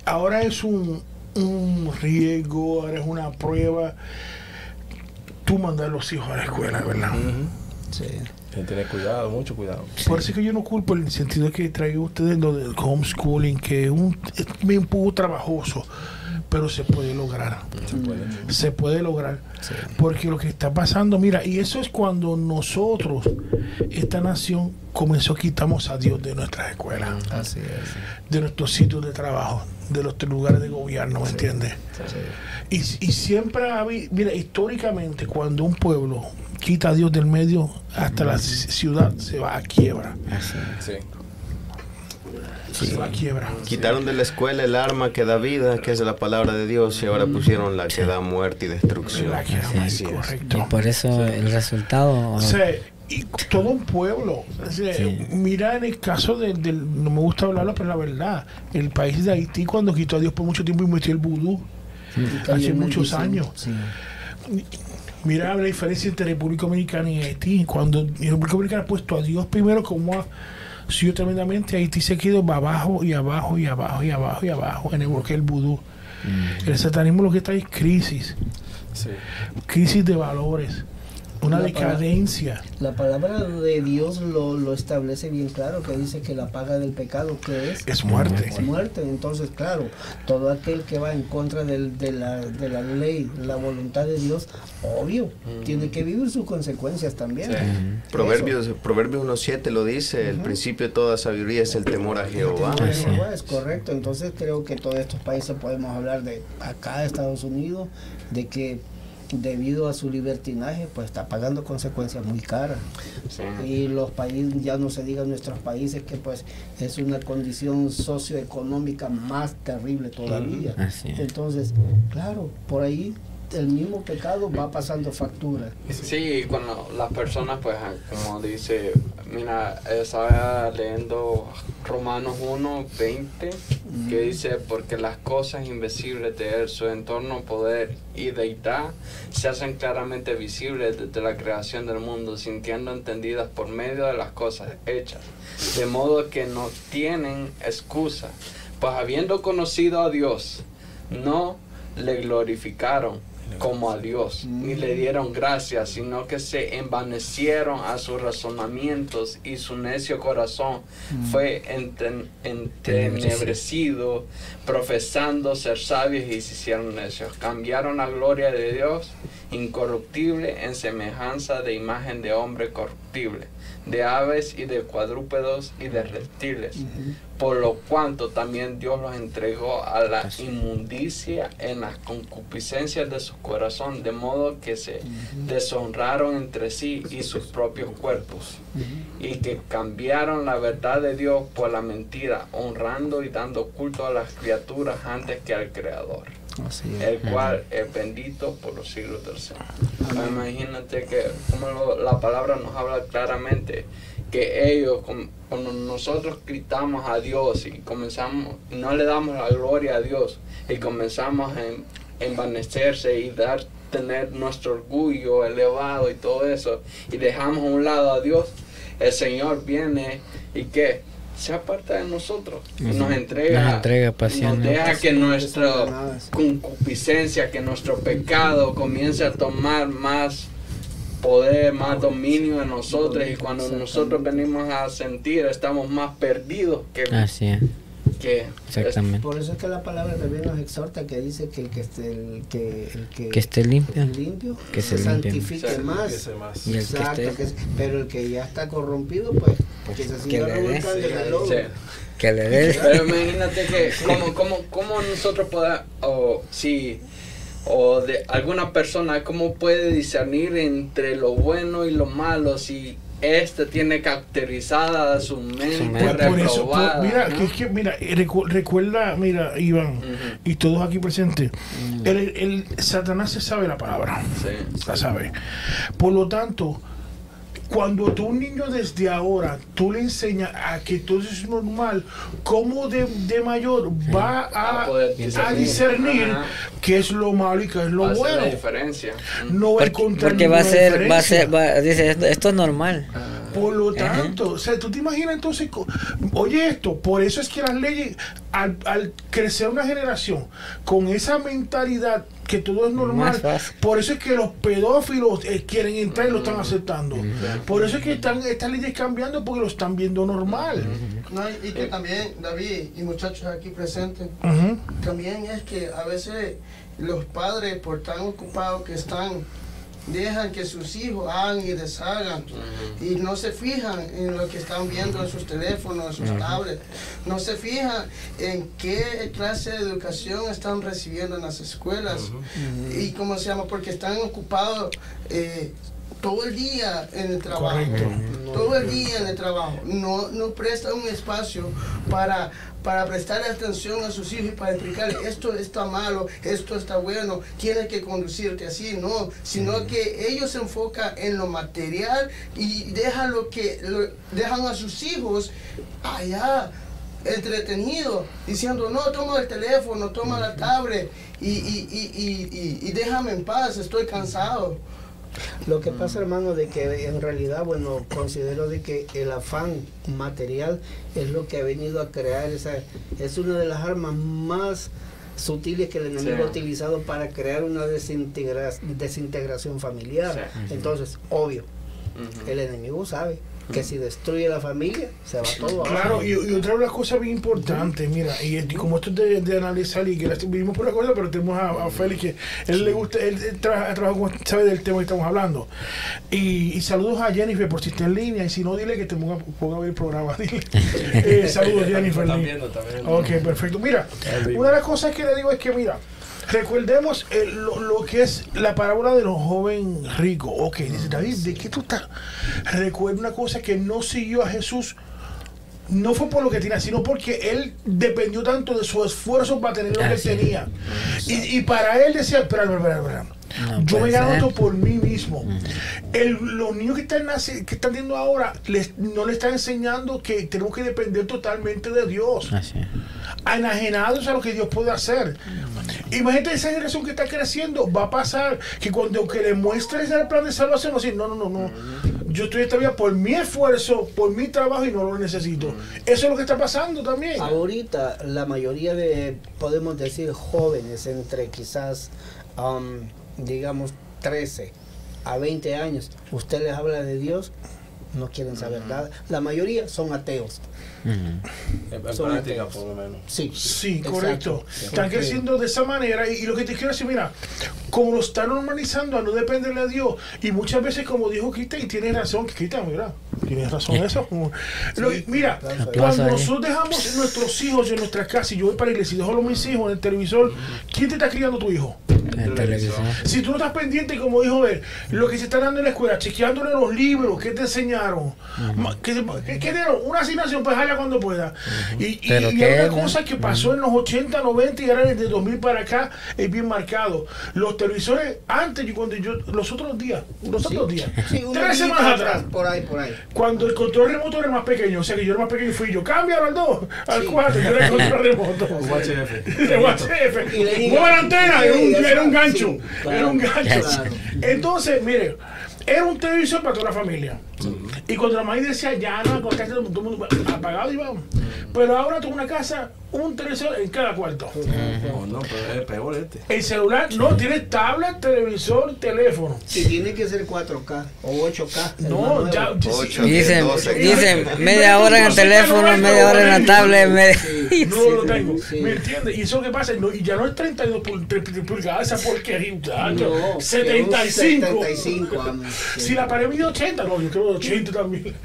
ahora es un, un riesgo, ahora es una prueba. Tú mandar a los hijos a la escuela, ¿verdad? Sí. Hay que tener cuidado, mucho cuidado. Por eso es que yo no culpo en el sentido que traigo ustedes lo del homeschooling, que es un, es un poco trabajoso, pero se puede lograr. Se puede. Se puede lograr. Porque lo que está pasando, mira, y eso es cuando nosotros, esta nación, comenzó a quitamos a Dios de nuestras escuelas, Así es. de nuestros sitios de trabajo, de nuestros lugares de gobierno, ¿me entiendes? Y, y siempre ha habido, mira, históricamente, cuando un pueblo quita a Dios del medio, hasta la ci- ciudad se va a quiebra. Sí. Se va a quiebra. Quitaron de la escuela el arma que da vida, que es la palabra de Dios, y ahora pusieron la que da muerte y destrucción. La quiebra, Así es. Y correcto. por eso el resultado... O y todo un pueblo. Mira en el caso del, del- no me gusta hablarlo, pero la verdad, el país de Haití cuando quitó a Dios por mucho tiempo y metió el vudú, hace muchos años. Sí. Mira la diferencia entre República Dominicana y Haití. Cuando República Dominicana ha puesto a Dios primero como ha subido tremendamente, Haití se quedó abajo y abajo y abajo y abajo y abajo en el bloque del vudú. El satanismo lo que está es crisis, Sí. crisis de valores, una La decadencia. La palabra de Dios lo, lo establece bien claro, que dice que la paga del pecado, que es? Es muerte. Es muerte. Entonces, claro, todo aquel que va en contra del- de, la, de la ley, la voluntad de Dios, obvio, tiene que vivir sus consecuencias también. Proverbios, Proverbios 1.7 lo dice, el principio de toda sabiduría es el temor a Jehová. Temor a Jehová, Es correcto. Entonces creo que todos estos países podemos hablar de acá, Estados Unidos, de que debido a su libertinaje, pues está pagando consecuencias muy caras. Sí. Y los países, ya no se diga nuestros países, que pues es una condición socioeconómica más terrible todavía. Entonces, claro, por ahí el mismo pecado va pasando factura. Sí, cuando las personas, pues, como dice, mira, estaba leyendo Romanos 1, 20, que dice, porque las cosas invisibles de él, su entorno, poder y deidad, se hacen claramente visibles desde la creación del mundo, sintiendo entendidas por medio de las cosas hechas, de modo que no tienen excusa, pues habiendo conocido a Dios, no le glorificaron como a Dios, ni le dieron gracias, sino que se envanecieron a sus razonamientos y su necio corazón fue enten- entenebrecido, profesando ser sabios y se hicieron necios. Cambiaron la gloria de Dios incorruptible en semejanza de imagen de hombre corruptible, de aves y de cuadrúpedos y de reptiles. Por lo cuanto también Dios los entregó a la inmundicia en las concupiscencias de su corazón, de modo que se deshonraron entre sí y sus propios cuerpos, y que cambiaron la verdad de Dios por la mentira, honrando y dando culto a las criaturas antes que al Creador Así es. el cual es bendito por los siglos del Señor. Imagínate que como lo- la palabra nos habla claramente que ellos, cuando nosotros gritamos a Dios y comenzamos, no le damos la gloria a Dios y comenzamos a en- envanecerse y dar tener nuestro orgullo elevado y todo eso y dejamos a un lado a Dios, el Señor viene y que se aparta de nosotros y nos entrega, Nos entrega nos deja que nuestra concupiscencia, que nuestro pecado comience a tomar más poder, más dominio en nosotros y cuando nosotros venimos a sentir estamos más perdidos que, Así es, que exactamente. Por eso es que la palabra también nos exhorta que dice que el que esté, el que, el que, Que esté limpio. limpio, Que se santifique más. Ese más. Y el que Exacto, esté- que es- pero el que ya está corrompido, pues, que se siga le el lodo. Sí. Que le dé. Pero imagínate que cómo, cómo, cómo nosotros podemos, o si, o de alguna persona, cómo puede discernir entre lo bueno y lo malo si este tiene caracterizada su mente, mente. Por, por eso, por- reprobada, mira, ¿no? que es que, mira, eh, recu- recuerda, mira, Iván, y todos aquí presentes, el, el- Satanás se sabe la palabra, Sí. la sabe. Por lo tanto, cuando tú un niño desde ahora, tú le enseñas a que todo es normal, ¿cómo de, de mayor va a, A a discernir. Ajá. qué es lo malo y qué es lo Hace bueno? la diferencia. No va a Porque, encontrar porque va a ser, va a ser, va, dice, esto, esto es normal. Por lo Ajá. tanto, o sea, tú te imaginas entonces, oye esto, por eso es que las leyes, al, al crecer una generación con esa mentalidad que todo es normal, por eso es que los pedófilos eh, quieren entrar y lo están aceptando. Por eso es que están estas leyes cambiando porque lo están viendo normal. No, y que también, David y muchachos aquí presentes, también es que a veces los padres, por tan ocupados que están, dejan que sus hijos hagan y deshagan y no se fijan en lo que están viendo en sus teléfonos, en sus tablets, no se fijan en qué clase de educación están recibiendo en las escuelas. Y cómo se llama, porque están ocupados eh, todo el día en el trabajo. Correcto. Todo el día en el trabajo. No, no presta un espacio para, para prestar atención a sus hijos y para explicarles esto está malo, esto está bueno, tienes que conducirte así, no, sino que ellos se enfocan en lo material y dejan lo que lo- dejan a sus hijos allá entretenidos, diciendo, no, toma el teléfono, toma la tablet y, y, y- y déjame en paz, estoy cansado. Lo que pasa, hermano, de que en realidad, bueno, considero de que el afán material es lo que ha venido a crear esa, es una de las armas más sutiles que el enemigo Sí. ha utilizado para crear una desintegra- desintegración familiar. Sí. Entonces, obvio, el enemigo sabe que si destruye la familia, se va todo abajo. Claro, y, y otra de las cosas bien importantes, mira, y, y como esto es de, de analizar y que vivimos por la cosa, pero tenemos a, a Félix que él le gusta, él, él trabaja, trabaja con- sabe del tema que estamos hablando. Y, y saludos a Jennifer por si está en línea, y si no, dile que te ponga, ponga a ver el programa. <laughs> Dile. Eh, saludos, <laughs> Jennifer. Están viendo. Ok, perfecto. Mira, una de las cosas que le digo es que, mira, recordemos eh, lo, lo que es la parábola de los joven rico. Ok, dice David, ¿de qué tú estás? Recuerda una cosa que no siguió a Jesús. No fue por lo que tenía, sino porque él dependió tanto de su esfuerzo para tener lo que Así tenía. Y, y para él decía, espera, espera, espera. No Yo me gano esto por mí mismo. El- los niños que están, que están viendo ahora les, no le están enseñando que tenemos que depender totalmente de Dios Así es. enajenados a lo que Dios puede hacer. Imagínate esa generación que está creciendo, va a pasar que cuando que le muestres el plan de salvación, va a decir, no, no, no, no, yo estoy esta vida por mi esfuerzo, por mi trabajo y no lo necesito. Eso es lo que está pasando también. Ahorita la mayoría de, podemos decir, jóvenes entre quizás um, digamos, 13 a 20 años, usted les habla de Dios, no quieren saber nada. La mayoría son ateos. En, práctica, por lo menos. Sí, Sí, exacto. correcto. Están creciendo de esa manera y, y lo que te quiero decir, mira, como lo están normalizando a no dependerle a Dios y muchas veces como dijo Cristian, y tienes razón, Cristian, mira, tienes razón eso. como- lo- mira, cuando nosotros dejamos nuestros hijos en nuestras casas y yo voy para la iglesia y dejo a mis hijos en el televisor, ¿quién te está criando tu hijo? En televisión. Si tú no estás pendiente, como dijo él, lo que se está dando en la escuela, chequeándole los libros, ¿qué te enseñaron? ¿Qué, te- qué- qué dieron? Una asignación, pues cuando pueda. Y, y, y hay una cosa que pasó en los 80, 90 y ahora desde 2000 para acá es bien marcado. Los televisores, antes, yo, cuando yo, los otros días, los otros días, <laughs> Sí, tres semanas atrás, Por ahí, por ahí. cuando el control remoto era más pequeño, o sea que yo era más pequeño, fui yo, cámbialo al 2, al Sí. 4, yo era el control <laughs> remoto. UHF. <laughs> De UHF. Y Mueva la antena, era un, Sí, era un gancho. sí, claro, era un gancho. claro. Entonces, mire, era un televisor para toda la familia. Y cuando la madre decía, ya no, porque todo el mundo apagado y vamos. Pero ahora tengo una casa, un televisor en cada cuarto. Oh, no, pero es peor este. El celular, no, tienes tablet, televisor, teléfono. Si tiene que ser 4K o 8K. el más No, ya. Ocho, sí, Dicen, 12. dicen media hora en el teléfono, media hora en la tablet, <laughs> media... No lo tengo, sí. ¿me entiendes? Y eso que pasa, no, y ya no es 32 pul- pul- pulgadas, esa porquería, muchacho. No, 75. 75 años. Si la pared mide 80, no, yo creo 80 también,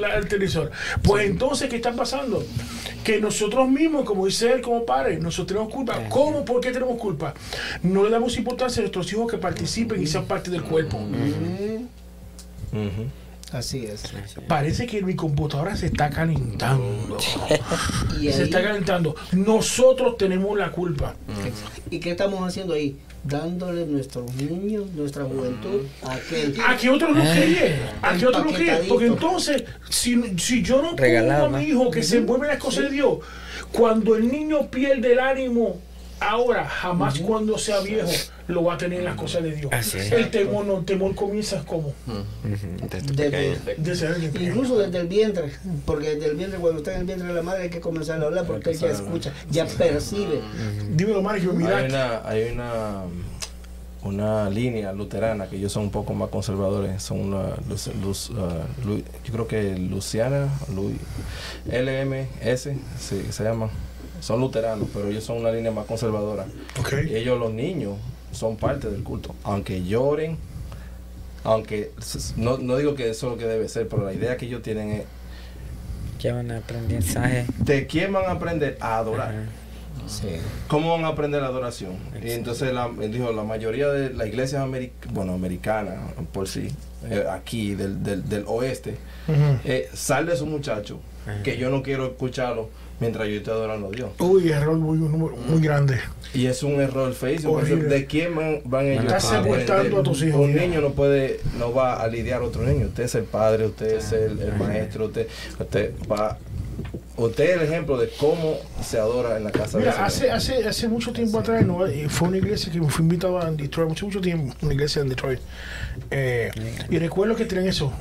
la- <laughs> el televisor. Pues entonces, ¿qué está pasando? Que nosotros mismos, como dice él, como padres, nosotros tenemos culpa. ¿Cómo? ¿Por qué tenemos culpa? No le damos importancia a nuestros hijos que participen y sean parte del cuerpo. Así es. Parece que mi computadora se está calentando. <laughs> Y, Se está calentando. Nosotros tenemos la culpa. ¿Y qué estamos haciendo ahí? Dándole nuestros niños, nuestra juventud, a aquel. A que otros lo críen, a que otros lo críen. Empaquetadito. Porque entonces, si, si yo no pongo a mi ¿no? hijo que se envuelve en las cosas de Dios, cuando el niño pierde el ánimo, ahora, jamás cuando sea viejo, lo va a tener en las cosas de Dios. El temor no, el temor comienza como Desde- desde alguien pequeño. Incluso desde el vientre, porque desde el vientre, cuando está en el vientre de la madre, hay que comenzar a hablar porque él ya escucha, ya percibe. Dímelo, Mari, que Hay mira. una, hay una, una línea luterana que ellos son un poco más conservadores. Son una, luz- luz, Lu- yo creo que Luciana, Lu- LMS, sí, se llama. Son luteranos, pero ellos son una línea más conservadora. Ok. Y ellos, los niños, son parte del culto. Aunque lloren, aunque no, no digo que eso es lo que debe ser, pero la idea que ellos tienen es Llevan aprendizaje. de quién van a aprender a adorar. Sí. ¿Cómo van a aprender la adoración? Y entonces la, él dijo, la mayoría de las iglesias ameri- bueno, americanas, por sí, eh, aquí del, del, del oeste, Ujú. eh, sal de esos muchachos, que yo no quiero escucharlo mientras yo estoy adorando a Dios. Uy, error muy, muy, muy grande. Y es un error Horrible. ¿De quién van, van ellos Estás a aprender? sepultando a tus hijos, Un ya. niño no puede, no va a lidiar a otro niño. Usted es el padre, usted es el, el maestro, usted, usted va... Usted es el ejemplo de cómo se adora en la casa de Mira, hace, hace, hace mucho tiempo atrás, ¿no? Eh, fue una iglesia que me fue invitado a Detroit, mucho, mucho tiempo, una iglesia en Detroit. Eh, y recuerdo que tenían eso,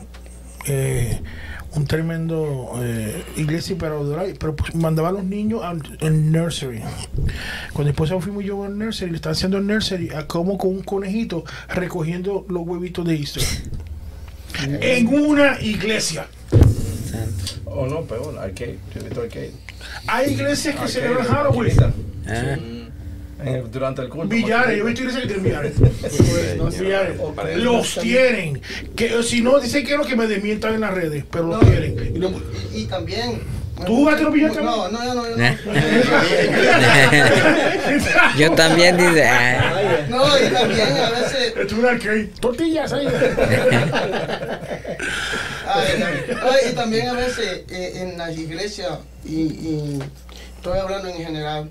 eh, un tremendo eh, iglesia para adorar, pero pues, mandaban a los niños al al nursery. Cuando después fuimos yo al nursery, le estaban haciendo el nursery a como con un conejito recogiendo los huevitos de Easter. en una iglesia. O no, peor, arcade. Yo he visto arcade. Hay iglesias que celebran Halloween. El- durante el culto. Billares, yo he maquinita. visto iglesias que tienen billares. <laughs> No. Los tienen. Que, si no, dicen que es lo que me desmientan en las redes, pero los No, tienen. Y Y también. ¿Tú jugaste los billares No, no, yo no, yo no. Eh. <laughs> Yo también dice, ah, No, y también a veces. Es un arcade. Tortillas ahí. <laughs> Ay, ay, y también a veces eh, en las iglesias, y, y estoy hablando en general,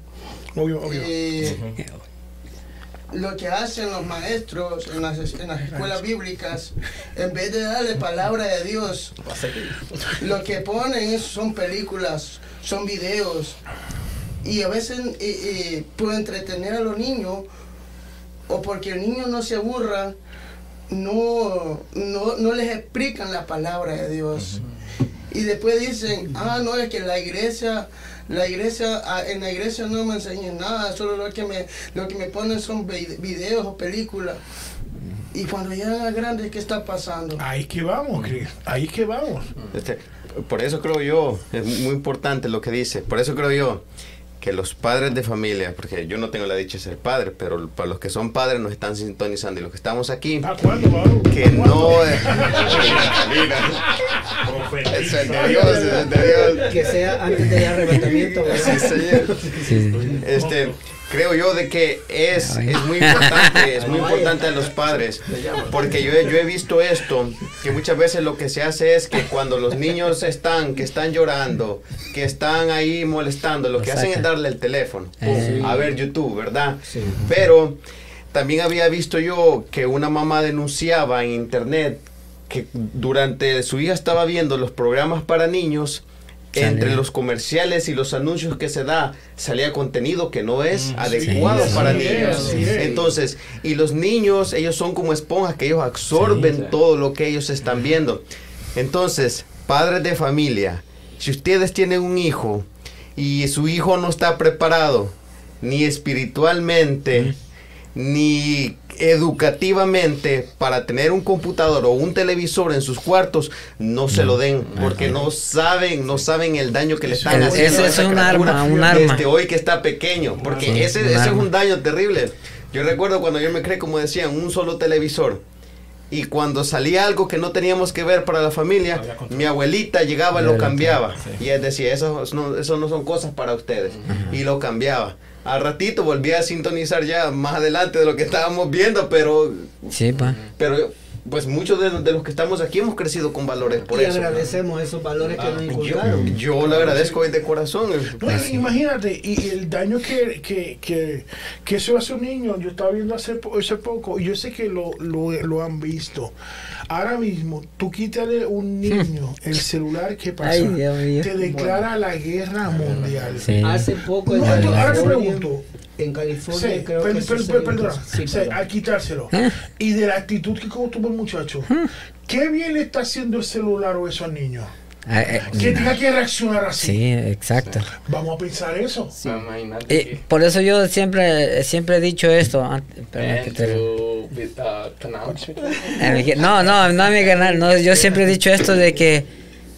Obvio, obvio. eh, lo que hacen los maestros en las, en las escuelas bíblicas, en vez de darle palabra de Dios, lo que ponen son películas, son videos, y a veces eh, eh, por entretener a los niños, o porque el niño no se aburra, no, no, no les explican la palabra de Dios. Y después dicen, ah, no, es que la iglesia, la iglesia, ah, en la iglesia no me enseñan nada, solo lo que me, lo que me ponen son vi- videos o películas. Y cuando llegan a grandes, ¿qué está pasando? Ahí que vamos, Chris. Ahí que vamos. Este, por eso creo yo, es muy importante lo que dice, por eso creo yo que los padres de familia, porque yo no tengo la dicha de ser padre, pero para los que son padres nos están sintonizando y los que estamos aquí, que no... es de Dios, es de Dios. Que sea antes del arrebatamiento. ¿verdad? Sí, señor. Sí. Este, creo yo de que es, es muy importante, es muy <laughs> importante a los padres, porque yo, he- yo he visto esto, que muchas veces lo que se hace es que cuando los niños están, que están llorando, que están ahí molestando, lo que hacen es darle el teléfono, pum, Eh. a ver YouTube, ¿verdad? Pero también había visto yo que una mamá denunciaba en internet que durante su hija estaba viendo los programas para niños, entre los comerciales y los anuncios que se da, salía contenido que no es adecuado sí, para sí, niños. Entonces, y los niños, ellos son como esponjas, que ellos absorben Sí, sí. todo lo que ellos están viendo. Entonces, padres de familia, si ustedes tienen un hijo y su hijo no está preparado, ni espiritualmente, ni educativamente para tener un computador o un televisor en sus cuartos, no se lo den, porque no saben, no saben el daño que le están Es- haciendo. eso a es un arma, un arma. Hoy que está pequeño, porque Sí, ese, es un daño terrible. Yo recuerdo cuando yo me creé, como decían, un solo televisor. Y cuando salía algo que no teníamos que ver para la familia, mi abuelita llegaba y lo cambiaba. Y él decía, eso no, eso no son cosas para ustedes. Y lo cambiaba. Al ratito volvía a sintonizar ya más adelante de lo que estábamos viendo, pero, Sí, pa. pero pues muchos de, de los que estamos aquí hemos crecido con valores por y eso. agradecemos esos valores que nos Yo, inculcaron. yo le agradezco hoy de corazón. No, y- imagínate, y, y el daño que, que, que, que eso hace un niño, yo estaba viendo hace, hace poco, y yo sé que lo, lo, lo han visto. Ahora mismo, tú quítale un <laughs> niño el celular que pasa, Ay, Dios mío. te declara la guerra mundial. Sí. Hace poco No, yo- ahora te pregunto, en California Sí, creo per- que per- per- perdona. Sí, sí, perdón. a quitárselo. ¿Eh? Y de la actitud que como tuvo el muchacho. ¿Qué bien le está haciendo el celular o eso al niño? Ah, eh, Que tenga que reaccionar así. Sí, exacto. Vamos a pensar eso. Imagínate Eh, por eso yo siempre siempre he dicho esto. que te- ah, mi- No, no, no a mi canal. No, yo siempre he dicho esto de que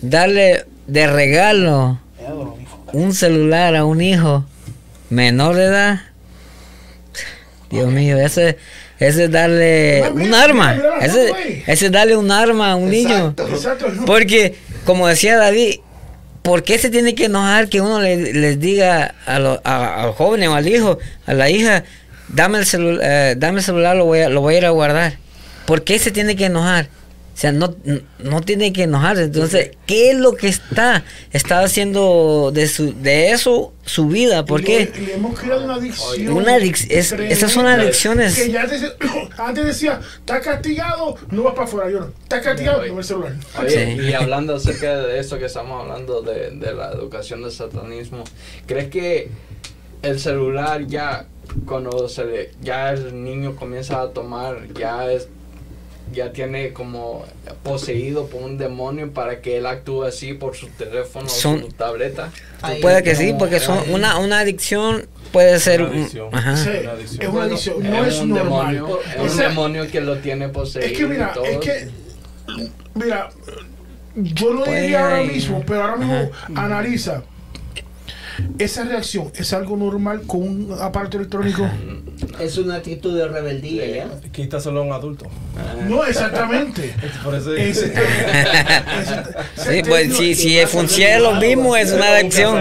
darle de regalo un celular a un hijo menor de edad. Dios mío, ese, ese es darle mira, un arma. mira, mira, Ese, ese es darle un arma a un niño. Exacto. Porque, como decía David, ¿por qué se tiene que enojar que uno le, les diga a lo- a- al joven o al hijo, a la hija, dame el, celu- eh, dame el celular, lo voy, a, lo voy a ir a guardar? ¿Por qué se tiene que enojar? O sea, no, no tiene que enojarse. Entonces, ¿qué es lo que está, está haciendo de, su, de eso su vida? ¿Por qué? Le, le hemos creado una adicción. Una adic- es- esas son adicciones. Que ya antes, <coughs> antes decía, está castigado, no vas para afuera. Yo no, está castigado, no el celular. Oye, Sí. y hablando acerca de eso que estamos hablando de, de la educación del satanismo, ¿crees que el celular ya cuando se le, ya el niño comienza a tomar ya es ya tiene como poseído por un demonio para que él actúe así por su teléfono Son- o su tableta? Ahí Puede que sí, porque son una, una adicción puede ser... Una un- adicción. ajá. Sí, Una adicción. es una adicción, no es es, un normal. demonio, es un demonio que lo tiene poseído. Es que mira, es que, mira, yo no Puede diría ahora mismo, pero ahora mismo Ajá. analiza. Esa reacción es algo normal con un aparato electrónico. Es una actitud de rebeldía, ¿ya? Quítaselo a un adulto. No exactamente. <laughs> Por eso Es- <laughs> es- Sí, pues si, si funciona lo mismo es una adicción.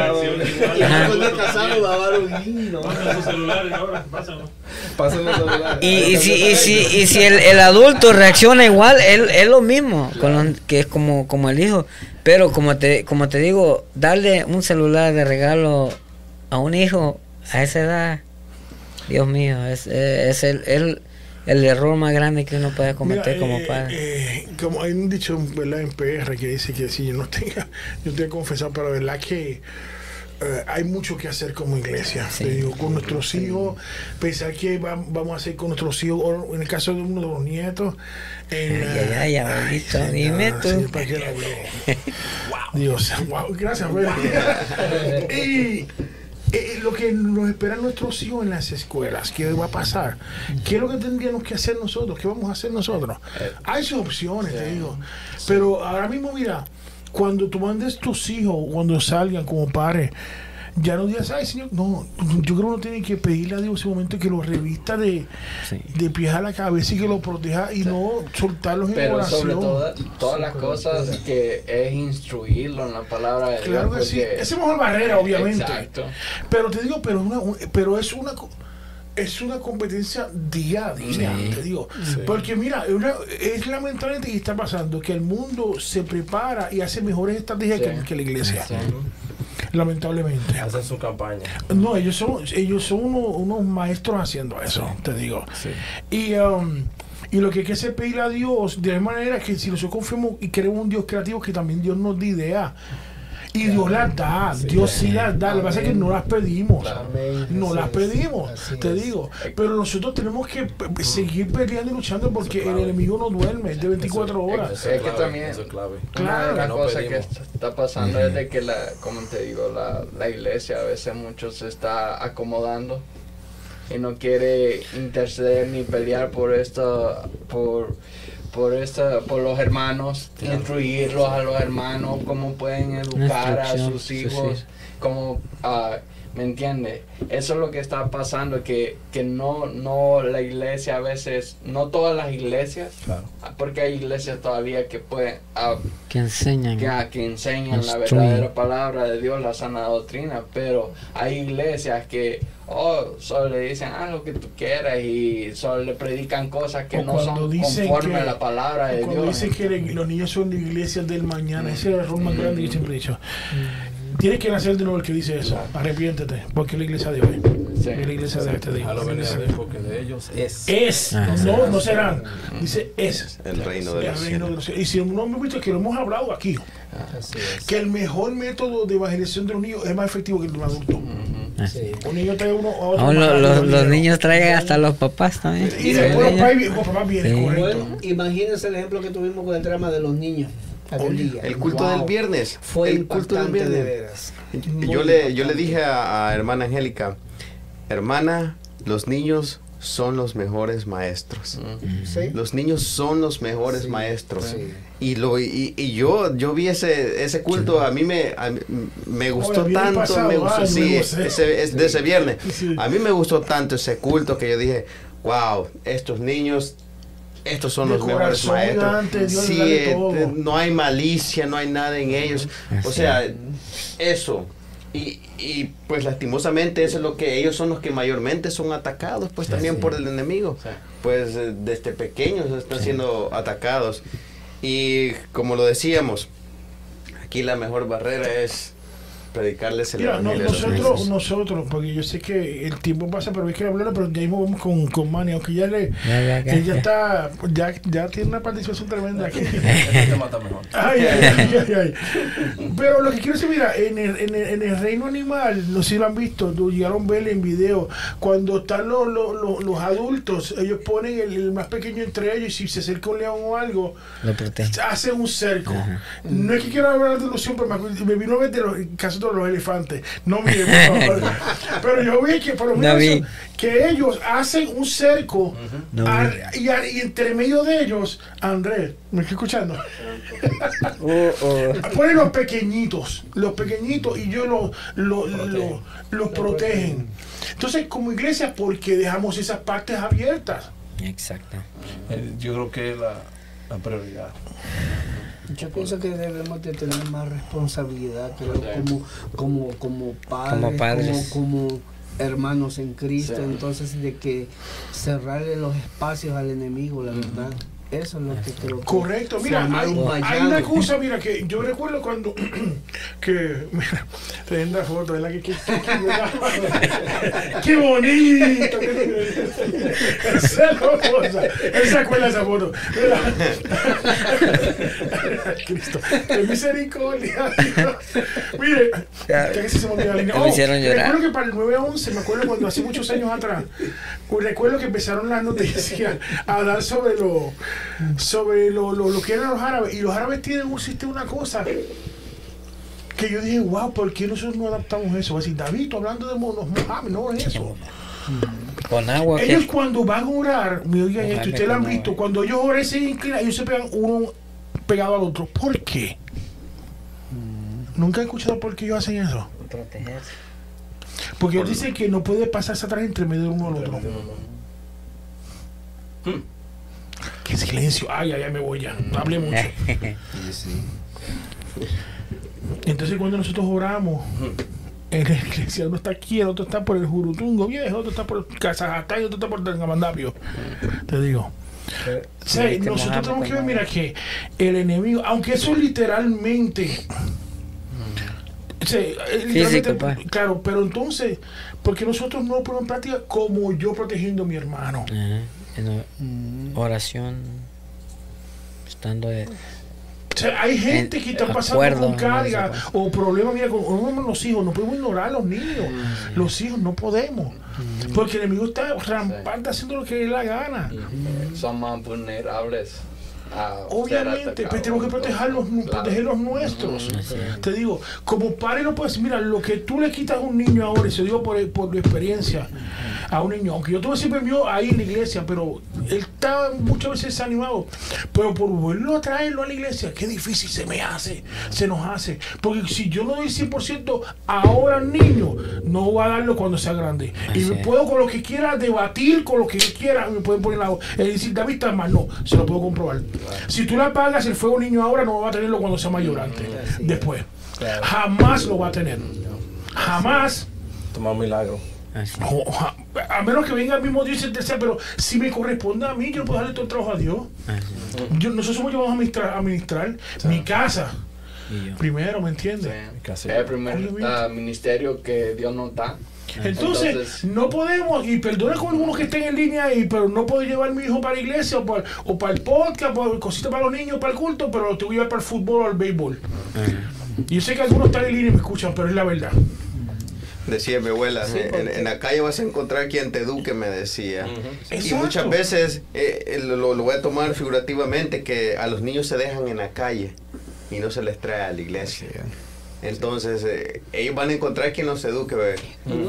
Y si, y si, y si el, el adulto reacciona igual, él, es lo mismo, con los- que es como, como el hijo. Pero como te, como te digo, darle un celular de regalo a un hijo a esa edad, Dios mío, es, es el, el, el error más grande que uno puede cometer Mira, como eh, padre. eh, como hay un dicho ¿verdad? en PR que dice que si yo no tenga, <laughs> yo tengo que confesar, pero verdad que eh, hay mucho que hacer como iglesia. Sí. Te digo, con nuestros hijos, pensar que va- vamos a hacer con nuestros hijos, o en el caso de uno de los nietos. En, Ay, ay, ay, abuelito, dime tú. sí, para la. <laughs> Dios, <laughs> wow, gracias, y eh, lo que nos esperan nuestros hijos en las escuelas, ¿qué va a pasar? ¿Qué es lo que tendríamos que hacer nosotros? ¿Qué vamos a hacer nosotros? Hay sus opciones, te digo. Pero ahora mismo, mira, cuando tú mandes tus hijos, cuando salgan como padres, ya no digas, ay Señor, no, yo creo que uno tiene que pedirle a Dios ese momento que lo revista de, Sí. de pies a la cabeza y que lo proteja y no soltarlos en Pero oración. sobre todo, todas las cosas que es instruirlo en la palabra de Claro Dios. que sí. Esa es mejor barrera, obviamente. Exacto. Pero te digo, pero, una, un- pero es una es una competencia día a día, Sí. te digo. Porque mira, es una- es lamentable que está pasando que el mundo se prepara y hace mejores estrategias Sí. que, que la iglesia. Lamentablemente. Hacen su campaña. No, ellos son, ellos son unos, unos maestros haciendo eso, te digo. Sí. Y, um, y lo que hay que hacer pedir a Dios de la manera que si nosotros confiamos y queremos un Dios creativo, que también Dios nos dé ideas. Y Dios las da, Dios sí las da. Lo que pasa es que no las pedimos. No las es, pedimos, te es. digo. Pero nosotros tenemos que seguir peleando y luchando porque el enemigo no duerme de 24 horas. Es que clave, también- es. Claro. Una cosas que está pasando es de que la, como te digo, la, la iglesia a veces mucho se está acomodando y no quiere interceder ni pelear por esto, por por esta, por los hermanos, instruirlos a los hermanos, cómo pueden educar a sus hijos, sí. cómo ah, ¿me entiende? Eso es lo que está pasando, que, que no, no la iglesia a veces, no todas las iglesias, Claro. porque hay iglesias todavía que pueden ah, Que enseñan. que, ah, que enseñan la verdadera palabra de Dios, la sana doctrina, pero hay iglesias que oh, solo le dicen ah, lo que tú quieras y solo le predican cosas que O no cuando son conforme que- a la palabra de Cuando Dios. dicen que los niños son la iglesia del mañana, ese es el error más grande que yo siempre he dicho. Tienes que nacer de nuevo el que dice eso. Arrepiéntete, porque es la iglesia de hoy. Sí. Es la iglesia de este día. A lo Dios, porque de ellos es. Es, no, no serán. Dice es. El reino de El los reino de cielos. los cielos. Y si no me visto que lo hemos hablado aquí, es. que el mejor método de evangelización de los niños es más efectivo que el de un adulto. Sí. Un niño trae uno a otro. Lo- los, niños traigan hasta los papás también. Y después los papás vi- los papás vienen, Sí. Bueno, imagínense el ejemplo que tuvimos con el drama de los niños. Día. El culto Wow. del viernes. Fue el culto del de viernes. veras. Yo Muy le, yo le dije a, a hermana Angélica, hermana, los niños son los mejores maestros. ¿Sí? Los niños son los mejores Sí, maestros. sí. Y, lo, y, y yo, yo vi ese, ese culto, a mí me, a me gustó tanto, pasado, me gustó, ay, sí, me gocé. ese, es de ese viernes. Sí. A mí me gustó tanto ese culto que yo dije, wow, estos niños, estos son De los mejores maestros. Sí, eh, no hay malicia, no hay nada en ellos. O sea, eso. Y, y pues lastimosamente eso es lo que ellos son los que mayormente son atacados pues también por el enemigo. Sí. Pues eh, desde pequeños están siendo atacados. Y como lo decíamos, aquí la mejor barrera es predicarles el Mira, evangelio. nosotros, nosotros, porque yo sé que el tiempo pasa, pero hay que hablar, pero ya mismo vamos con, con Manny, aunque ya le, Ya, ya, ya está, ya, ya tiene una participación tremenda aquí. Este tema está mejor. Ay, ay, ay, ay, ay. Pero lo que quiero decir, mira, en el, en el, en el reino animal, no sé si lo han visto, llegaron a ver en video, cuando están los, los, los, los adultos, ellos ponen el, el más pequeño entre ellos y si se acerca un león o algo, Lo protege. hace un cerco. Ajá. No es que quiera hablar de ilusión, pero me vino a ver de los casos de los elefantes. No mire, por <laughs> favor. pero yo vi que por lo No menos que ellos hacen un cerco No al- y, al- y entre medio de ellos, Andrés, ¿me está escuchando? <laughs> Ponen los pequeñitos, los pequeñitos y ellos los lo, lo- los protegen. Entonces, como iglesia, ¿por qué dejamos esas partes abiertas? Exacto. Eh, Yo creo que es la, la prioridad. Yo pienso que debemos de tener más responsabilidad, creo, como, como, como padres, Como padres. como, como hermanos en Cristo, Sí. entonces de que cerrarle los espacios al enemigo, la verdad. Eso es lo que creo que Correcto, mira, hay, una cosa, mira, que yo recuerdo cuando, <clears throat> que, mira, tremenda foto, ¿verdad? Que, que, que- que- <laughs> qué bonito. Esa cosa, él se acuerda de esa foto. Mira. <laughs> Cristo, qué misericordia. Mire, ya que se me olvidó la línea. Llorar. Recuerdo que para el 9 a 11, me acuerdo cuando hace muchos años atrás, recuerdo que empezaron las noticias a hablar sobre lo sobre lo, lo, lo que eran los árabes. Y los árabes tienen un sistema, una cosa que yo dije, wow, ¿por qué nosotros no adaptamos eso? Va a decir, David, tú hablando de monos, Mohamed, no es eso. Con agua. Ellos que cuando van a orar, me oigan esto, ustedes lo han visto, cuando ellos oran se inclinan, ellos se pegan uno pegado al otro. ¿Por qué? ¿Nunca he escuchado por qué ellos hacen eso? protegerse. Porque ellos dicen que no puede pasar Satanás entre medio de uno al otro. Qué silencio. Ay, ay, ay, me voy ya. No hablé mucho. <laughs> Sí, sí. Entonces cuando nosotros oramos, en la iglesia uno está aquí, el otro está por el Jurutungo viejo, otro está por Casajatá y otro está por Tangamandapio. Te digo. Sea, Este nosotros tenemos que ver, mira, que el enemigo, aunque eso literalmente... sea, eh, literalmente, claro, pero entonces, porque nosotros no lo ponemos en práctica como yo protegiendo a mi hermano. En o- oración. Estando de. O sea, hay gente En- que está pasando acuerdo, con carga o problemas, mira, con, con los hijos, no podemos ignorar a los niños. Los hijos no podemos. Porque el enemigo está rampante haciendo lo que le dé la gana. Son más vulnerables. A ser Obviamente, pero tenemos que proteger los, Claro. proteger los nuestros. Es. Te digo, como padre no puedes, mira, lo que tú le quitas a un niño ahora, y se digo por, por experiencia, a un niño, aunque yo tuve siempre mío ahí en la iglesia, pero él está muchas veces desanimado, pero por volverlo a traerlo a la iglesia, qué difícil se me hace, se nos hace, porque si yo no doy 100% ahora al niño, no voy a darlo cuando sea grande. Y me puedo con lo que quiera debatir, con lo que yo quiera, me pueden poner la es decir, David está mal, no, se lo puedo comprobar. Si tú le apagas el fuego niño ahora, no va a tenerlo cuando sea mayor antes, después. Jamás lo va a tener. Jamás. Toma un milagro. Ja- a menos que venga el mismo Dios y te sea, pero si me corresponde a mí, yo puedo darle todo el trabajo a Dios. Así. Yo, nosotros somos llamados a administrar, a administrar mi casa primero, ¿me entiendes? Es el primer ah, ministerio que Dios nos da. Entonces, Entonces- no podemos, y perdona con algunos que estén en línea, y, pero no puedo llevar a mi hijo para la iglesia o para, o para el podcast, o cositas para los niños, para el culto, pero lo tengo que llevar para el fútbol o al béisbol. Y yo sé que algunos están en línea y me escuchan, pero es la verdad. Decía mi abuela, Sí, en, la calle vas a encontrar quien te eduque, me decía. Y Exacto. muchas veces, eh, eh, lo, lo voy a tomar figurativamente, que a los niños se dejan en la calle y no se les trae a la iglesia. Entonces, eh, ellos van a encontrar quien los eduque eh,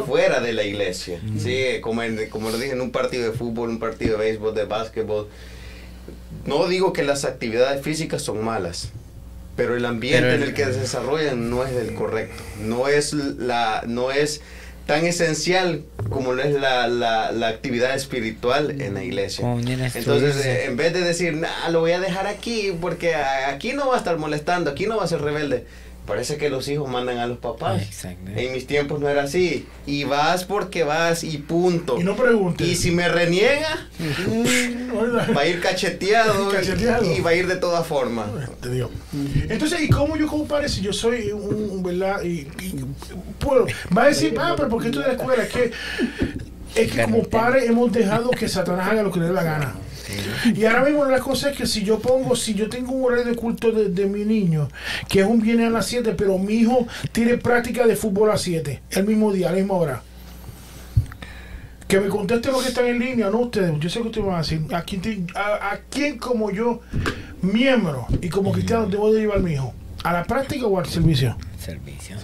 fuera de la iglesia. Sí, como, en- como lo dije, en un partido de fútbol, un partido de béisbol, de básquetbol. No digo que las actividades físicas son malas, pero el ambiente Pero en el- el que se desarrollan no es el correcto. No es la, no es tan esencial como lo es la, la, la actividad espiritual en la iglesia. Entonces, eh, en vez de decir, nah, lo voy a dejar aquí porque aquí no va a estar molestando, aquí no va a ser rebelde. Parece que los hijos mandan a los papás. Exacto. En mis tiempos no era así. Y vas porque vas y punto. Y no preguntes. Y si me reniega, va a ir cacheteado, <laughs> Cacheteado. y va a ir de todas formas. Te digo. Entonces, ¿y cómo yo como padre si yo soy un, un- ¿verdad? Y, y- puedo, va a decir, ah, pero ¿por qué tú de la escuela? Es que, es que como padre hemos dejado que Satanás haga lo que le dé la gana. Y ahora mismo una de las cosas es que si yo pongo, si yo tengo un horario de culto de, de mi niño, que es un viene a las 7, pero mi hijo tiene práctica de fútbol a las 7, el mismo día, a la misma hora. Que me contesten los que están en línea, no ustedes. Yo sé que ustedes van a decir. ¿A quién, te- a, a quién como yo, miembro y como cristiano, debo de llevar a mi hijo? ¿A la práctica o al servicio? Servicio.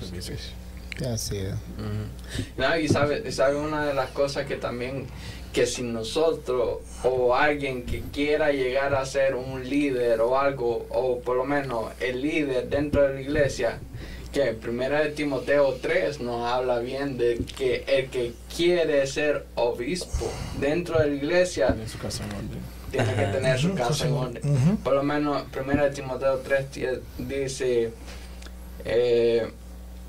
Así es. No, y sabe, y sabe una de las cosas que también, que si nosotros o alguien que quiera llegar a ser un líder o algo, o por lo menos el líder dentro de la iglesia, que primera de Timoteo 3 nos habla bien de que el que quiere ser obispo dentro de la iglesia En su casa en orden. tiene que tener su casa en orden. Por lo menos, primera de Timoteo 3 tie- dice eh,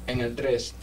en el 3.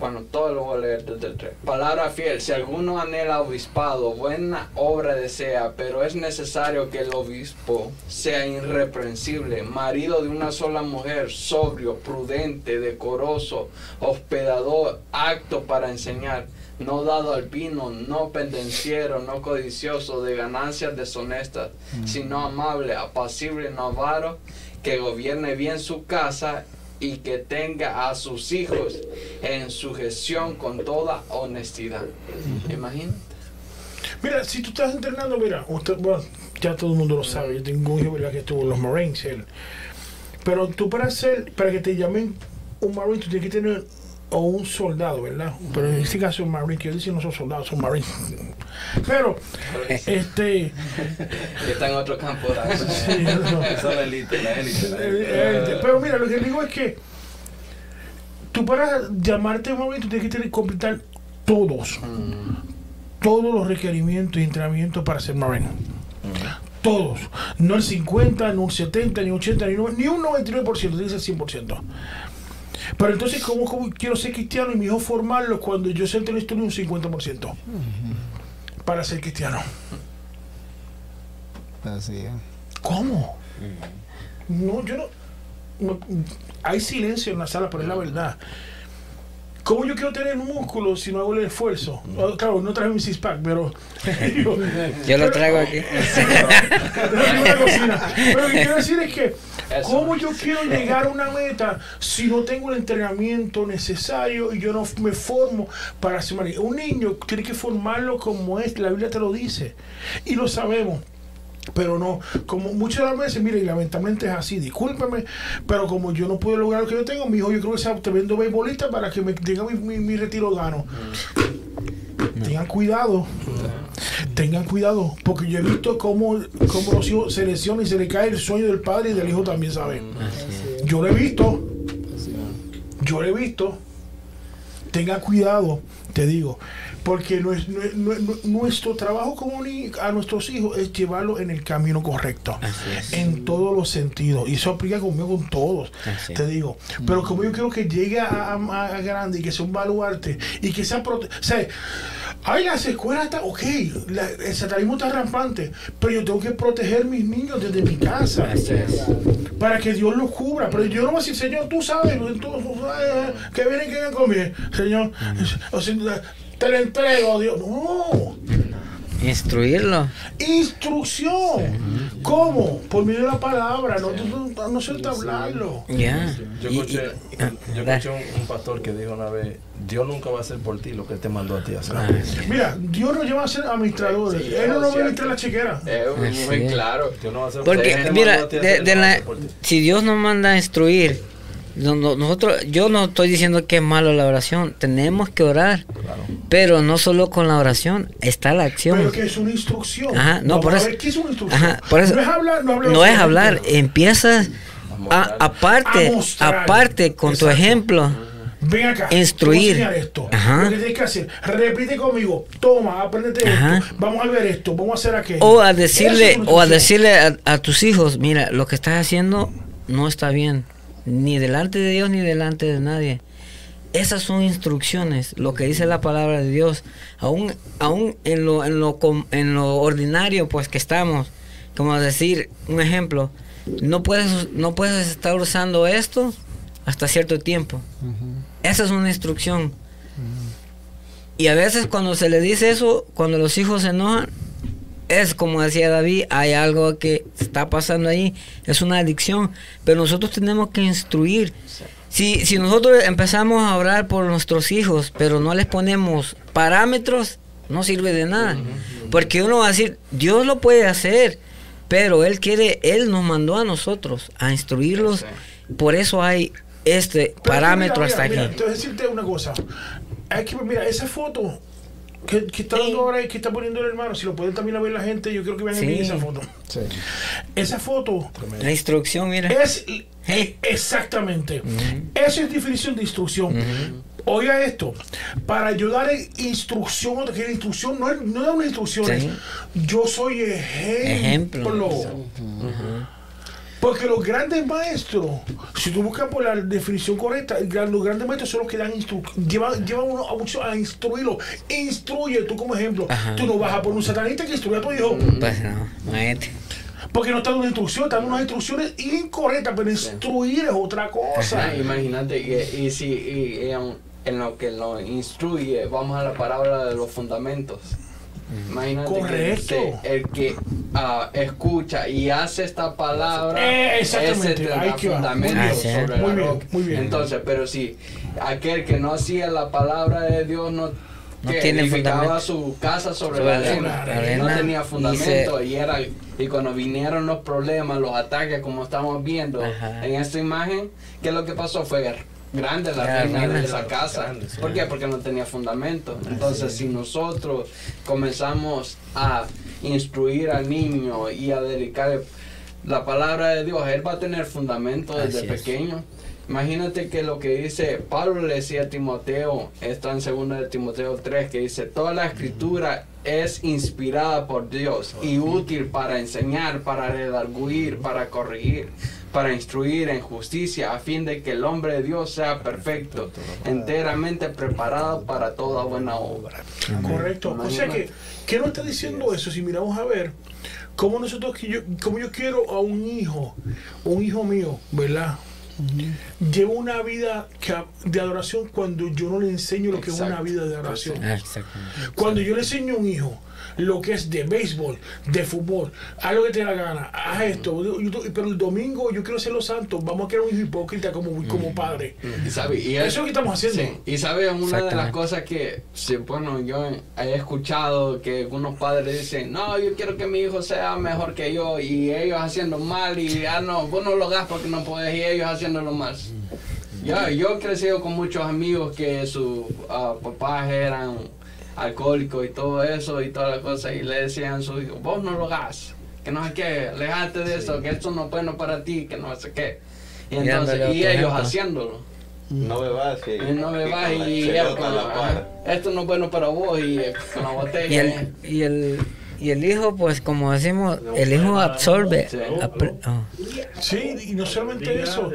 Bueno, todo lo voy a leer desde el 3. Palabra fiel, si alguno anhela obispado, buena obra desea, pero es necesario que el obispo sea irreprensible, marido de una sola mujer, sobrio, prudente, decoroso, hospedador, apto para enseñar, no dado al vino, no pendenciero, no codicioso de ganancias deshonestas, sino amable, apacible, no avaro, que gobierne bien su casa y que tenga a sus hijos en sujeción con toda honestidad. Imagínate. Mira, si tú estás entrenando, mira, usted, bueno, ya todo el mundo lo sabe. Yo tengo un hijo que estuvo en los Marines. él. Pero tú para hacer, para que te llamen un marine tú tienes que tener o un soldado, ¿verdad? Pero en este caso un marine, que yo decir no son soldados, son marines. Pero, este, está en otro campo. <laughs> sí, no. Esa es la élite, la élite. pero mira, lo que digo es que tú para llamarte marine tú tienes que tener completar todos, todos los requerimientos y entrenamientos para ser marine. Todos. No el 50, no el 70, ni un 80, ni, un- ni un 99%, dice el 100%. Pero entonces, ¿cómo, cómo quiero ser cristiano y mi hijo formarlo cuando yo sé la historia un 50%? Para ser cristiano. Así es. ¿Cómo? No, yo no, no- Hay silencio en la sala, pero es la verdad. ¿Cómo yo quiero tener músculo si no hago el esfuerzo? Claro, no traje mi six pack, pero. <laughs> yo, Yo lo traigo aquí. <laughs> la cocina. Pero lo que quiero decir es que, Eso. ¿cómo yo quiero llegar a una meta si no tengo el entrenamiento necesario y yo no me formo para ser marino? Un niño tiene que formarlo como es, la Biblia te lo dice. Y lo sabemos. Pero no, como muchas de las veces, mire, y lamentablemente es así, discúlpeme, pero como yo no puedo lograr lo que yo tengo, mi hijo, yo creo que sea tremendo beisbolista para que me diga mi, mi, mi retiro gano. Tengan cuidado, tengan cuidado, porque yo he visto cómo, cómo los hijos se lesionan y se le cae el sueño del padre y del hijo también, ¿saben? Yo lo he visto, yo lo he visto. Tenga cuidado, te digo, porque nues- nue- nue- nuestro trabajo como ni- a nuestros hijos es llevarlos en el camino correcto, en todos los sentidos. Y eso aplica conmigo con todos, Así te digo. Pero como yo quiero que llegue a, a- a grande y que sea un baluarte y que sea... prote- o sea, Ay, las escuelas están, ok, la- el satanismo está rampante, pero yo tengo que proteger mis niños desde mi casa para que Dios los cubra. Pero yo no voy a decir, Señor, tú sabes, tú, tú sabes, que vienen que vengan conmigo. Señor, o sea, te lo entrego, Dios. No, Instruirlo. instrucción. ¿Cómo? Por medio de la palabra, no, no, no, no suelta hablarlo. Ya. Yo escuché, y- ah, yo da- escuché un, un pastor que dijo una vez, Dios nunca va a hacer por ti lo que él te mandó a ti a hacer. Ah, sí. Mira, Dios nos lleva a ser administradores. Sí, Él no nos va a administrar la. Es Así muy claro. Dios no va a hacer Porque, te mira, a ti de, de no la, por ti. si Dios nos manda a instruir, no- no- nosotros, yo no estoy diciendo que es malo la oración, tenemos que orar, Claro. pero no solo con la oración, está la acción. Pero que es una instrucción. Ajá, no, por eso- ver, ¿Qué es una instrucción? Ajá, por eso- no es hablar, no, No es hablar, empiezas a, aparte, A aparte con tu Exacto. ejemplo. Ven acá. Instruir. esto. Ajá. Lo que tienes que hacer. Repite conmigo. Toma, aprendete Ajá. esto. Vamos a ver esto. Vamos a hacer aquello. O a decirle, es o a decirle a, a tus hijos, mira, lo que estás haciendo no está bien, ni delante de Dios ni delante de nadie. Esas son instrucciones, lo que dice la palabra de Dios. Aún, aún en lo, en lo, com- en lo ordinario, pues que estamos, como decir, un ejemplo, no puedes, no puedes estar usando esto hasta cierto tiempo. Esa es una instrucción. Y a veces cuando se le dice eso, cuando los hijos se enojan, es como decía David, hay algo que está pasando ahí, es una adicción, pero nosotros tenemos que instruir. Si, si nosotros empezamos a orar por nuestros hijos, pero no les ponemos parámetros, no sirve de nada. Porque uno va a decir, Dios lo puede hacer, pero Él quiere, Él nos mandó a nosotros a instruirlos. Por eso hay este parámetro mira, hasta mira, aquí. A decirte una cosa. Hay que, mira, esa foto que está dando ahora y que está poniendo el hermano, si lo pueden también ver la gente, yo creo que vean Sí. esa foto. Sí. Esa foto La instrucción, mira. es eh, exactamente. Esa es definición de instrucción. Oiga esto, para yo dar instrucción, que la instrucción no es, no es una instrucción, Sí. yo soy ejemplo. Ejemplo. Porque los grandes maestros, si tú buscas por la definición correcta, los grandes maestros son los que dan instrucción, llevan, llevan uno a, mucho a instruirlo. Instruye tú como ejemplo. Ajá. Tú no vas a poner un satanista que instruya a tu hijo. Pues no, maete. Porque no está dando una instrucción, está dando unas instrucciones incorrectas, pero instruir es otra cosa. Ajá, imagínate, y, y si y- y en lo que lo instruye, vamos a la palabra de los fundamentos. Imagínate Correcto. que el que ah, escucha y hace esta palabra, Eh, exactamente, ese ahí que va. Muy bien. sobre Muy la bien, roca. muy bien. Entonces, pero si aquel que no hacía la palabra de Dios no, No que tiene fundamento. su casa sobre, Sobre la la arena, no tenía y fundamento se- y era y cuando vinieron los problemas, los ataques como estamos viendo Ajá. en esta imagen, ¿qué es lo que pasó? Fue grande la Ya, ruina de esa casa. Grande, sí. ¿Por qué? Porque no tenía fundamento. Entonces, si nosotros comenzamos a instruir al niño y a dedicar la palabra de Dios, él va a tener fundamento desde Así es. pequeño. Imagínate que lo que dice Pablo le decía a Timoteo, está en 2 de Timoteo 3, que dice, toda la escritura es inspirada por Dios y útil para enseñar, para redarguir, para corregir, para instruir en justicia, a fin de que el hombre de Dios sea perfecto, enteramente preparado para toda buena obra. Correcto. O sea que, ¿qué nos está diciendo eso? Si miramos a ver, cómo nosotros, que yo, como yo quiero a un hijo, un hijo mío, ¿verdad? Llevo una vida de adoración cuando yo no le enseño lo que es una vida de adoración. Exactamente. Cuando yo le enseño a un hijo lo que es de béisbol, de fútbol, haz lo que te dé la gana, haz esto, yo- yo- pero el domingo yo quiero ser los santos, vamos a crear un hipócrita como, como padre. Y sabe, y Eso es lo que estamos haciendo. Sí, y sabes, una de las cosas que, bueno, yo he escuchado que algunos padres dicen, no, yo quiero que mi hijo sea mejor que yo, y ellos haciendo mal, y ah, no, vos no lo hagas porque no puedes, y ellos haciéndolo mal. Yo, yo he crecido con muchos amigos que sus ah, papás eran alcohólicos y todo eso, y todas las cosas, y le decían a su hijo, vos no lo hagas, que no sé qué, alejate de eso, que esto no es bueno para ti, que no sé qué. Y Y entonces, y ellos ejemplo. haciéndolo. No bebas y, Y no me y la y la la- esto no es bueno para vos y con la Y botella. el, y el, y el hijo, pues como decimos, el hijo absorbe. Oh, Sí, y no solamente eso.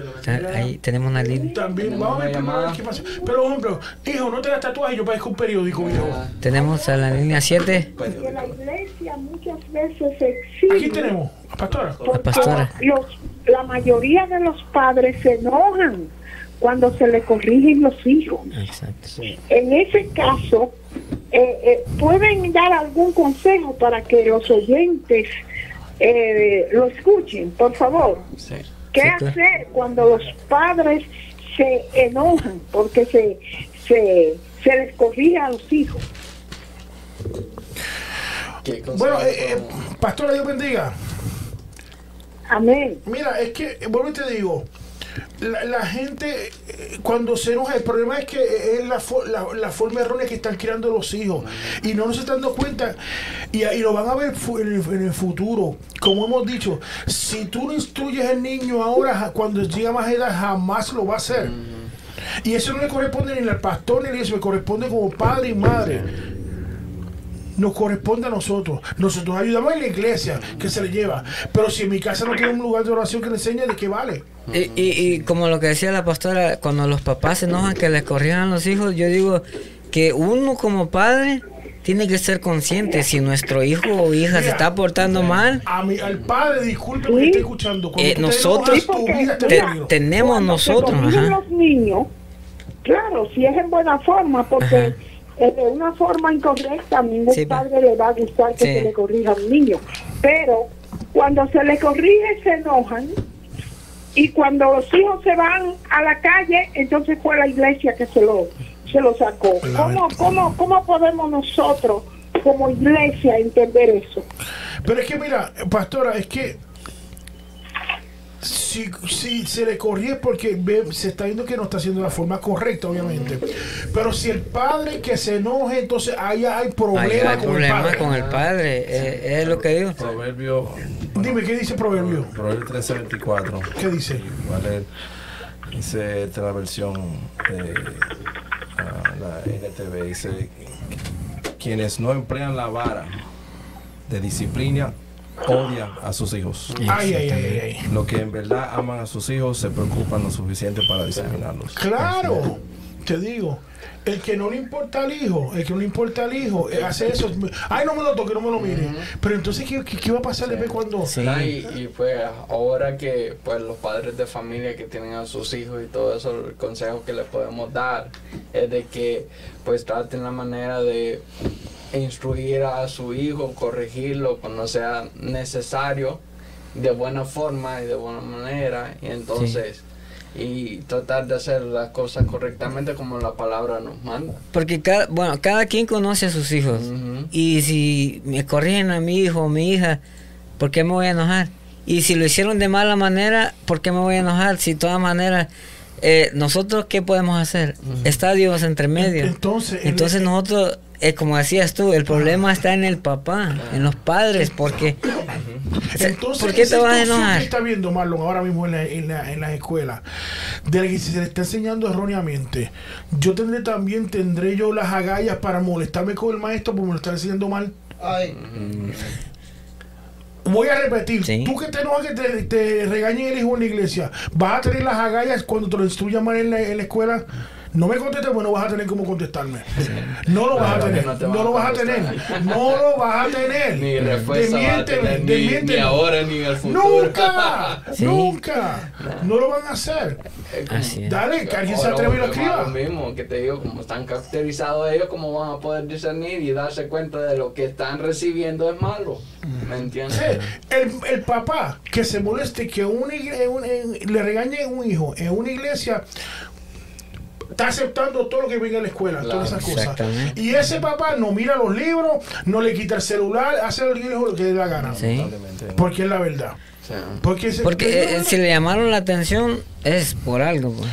ahí tenemos una línea. También, Tenemos vamos a ver primero qué pasa. Pero, por ejemplo, hijo, no te das tatuaje, yo parezco un periódico. Ah, Tenemos a la línea 7. que la iglesia muchas veces Aquí exige tenemos, a pastora. La pastora. los, la mayoría de los padres se enojan cuando se le corrigen los hijos. Exacto. En ese caso, eh, eh, pueden dar algún consejo para que los oyentes eh, lo escuchen, por favor. sí. ¿Qué Sí, claro. hacer cuando los padres se enojan porque se, se, se les corrige a los hijos? ¿Qué consejo Bueno, eh, eh, pastora, Dios bendiga. Amén. Mira, es que, vuelvo y te digo, la, la gente eh, cuando se enoja, el problema es que eh, es la, la, la forma errónea que están creando los hijos y no nos están dando cuenta y, y lo van a ver en el, en el futuro. Como hemos dicho, si tú no instruyes al niño ahora, cuando llega más edad, jamás lo va a hacer. Y eso no le corresponde ni al pastor ni a iglesia, le corresponde como padre y madre. Nos corresponde a nosotros. Nosotros ayudamos en la iglesia que se le lleva. Pero si en mi casa no tiene un lugar de oración que le enseñe, ¿de qué vale? Y, y, y como lo que decía la pastora, cuando los papás se enojan que les corrijan a los hijos, yo digo que uno como padre tiene que ser consciente si nuestro hijo o hija se está portando mal, A mi, al padre, disculpe que esté escuchando. Cuando Eh, nosotros enojas, tu vida te- tenemos nosotros, ajá. los niños, claro, si es en buena forma, porque Ajá. Eh, de una forma incorrecta a ningún Sí, padre le va a gustar que Sí. se le corrija a un niño. Pero cuando se le corrige se enojan y cuando los hijos se van a la calle, entonces fue la iglesia que se lo, se lo sacó. ¿Cómo, cómo, ¿Cómo podemos nosotros como iglesia entender eso? Pero es que mira, pastora, es que si, si se le corrige porque ve- se está viendo que no está haciendo de la forma correcta, obviamente. Pero si el padre que se enoje, entonces ahí hay problema Ahí hay con el padre. con el padre, es lo que digo. Proverbio, Dime, ¿qué dice Proverbio? Proverbio 13:24. ¿Qué dice? Leer. Dice esta es la versión de ah, la NTV. Dice: Quienes no emplean la vara de disciplina odian a sus hijos. Ay, ay, ay, ay. Los que en verdad aman a sus hijos se preocupan lo suficiente para disciplinarlos. Claro, te digo. El que no le importa al hijo, el que no le importa al hijo, eh, hace eso. Ay, no me lo toque, no me lo mire. Pero entonces, ¿qué, qué, qué va a pasar después cuando.? Sí. Y, y pues ahora que pues los padres de familia que tienen a sus hijos y todo eso, el consejo que les podemos dar es de que pues traten la manera de instruir a su hijo, corregirlo cuando sea necesario, de buena forma y de buena manera, y entonces y tratar de hacer las cosas correctamente como la palabra nos manda. Porque cada, bueno, cada quien conoce a sus hijos. Y si me corrigen a mi hijo o mi hija, ¿por qué me voy a enojar? Y si lo hicieron de mala manera, ¿por qué me voy a enojar? Si de todas maneras eh, nosotros qué podemos hacer? Está Dios entre medio. Entonces, en- Entonces nosotros, eh, como decías tú, el problema está en el papá, en los padres, porque Entonces, ¿por qué te vas a enojar? está viendo Marlon ahora mismo en, la- en, la- en las escuelas, de la que se le está enseñando erróneamente, yo tendré también, tendré yo las agallas para molestarme con el maestro porque me lo está enseñando mal. Ay, Voy a repetir, Sí. tú que te enojas que te, te regañen el hijo en la iglesia, ¿vas a tener las agallas cuando te lo instruyan mal en la, en la escuela? No me contestes, pues no vas a tener cómo contestarme. No lo vas a tener, no lo vas a tener, no lo vas a tener. Ni respuesta ni, ni ahora ni en el futuro. Nunca, <laughs> Sí. nunca, no lo van a hacer. Dale, que alguien se atreve y lo escriba. Lo mismo que te digo, como están caracterizados ellos, ¿cómo van a poder discernir y darse cuenta de lo que están recibiendo es malo? ¿Me entiendes? Sí, El, el papá que se moleste que un- en- le regañe a un hijo en una iglesia está aceptando todo lo que venga a la escuela, Claro, todas esas cosas. Y ese papá no mira los libros, no le quita el celular, hace al hijo lo que le da gana. sí. Porque es la verdad. Porque, ese- Porque eh, si le llamaron la atención es por algo. pues.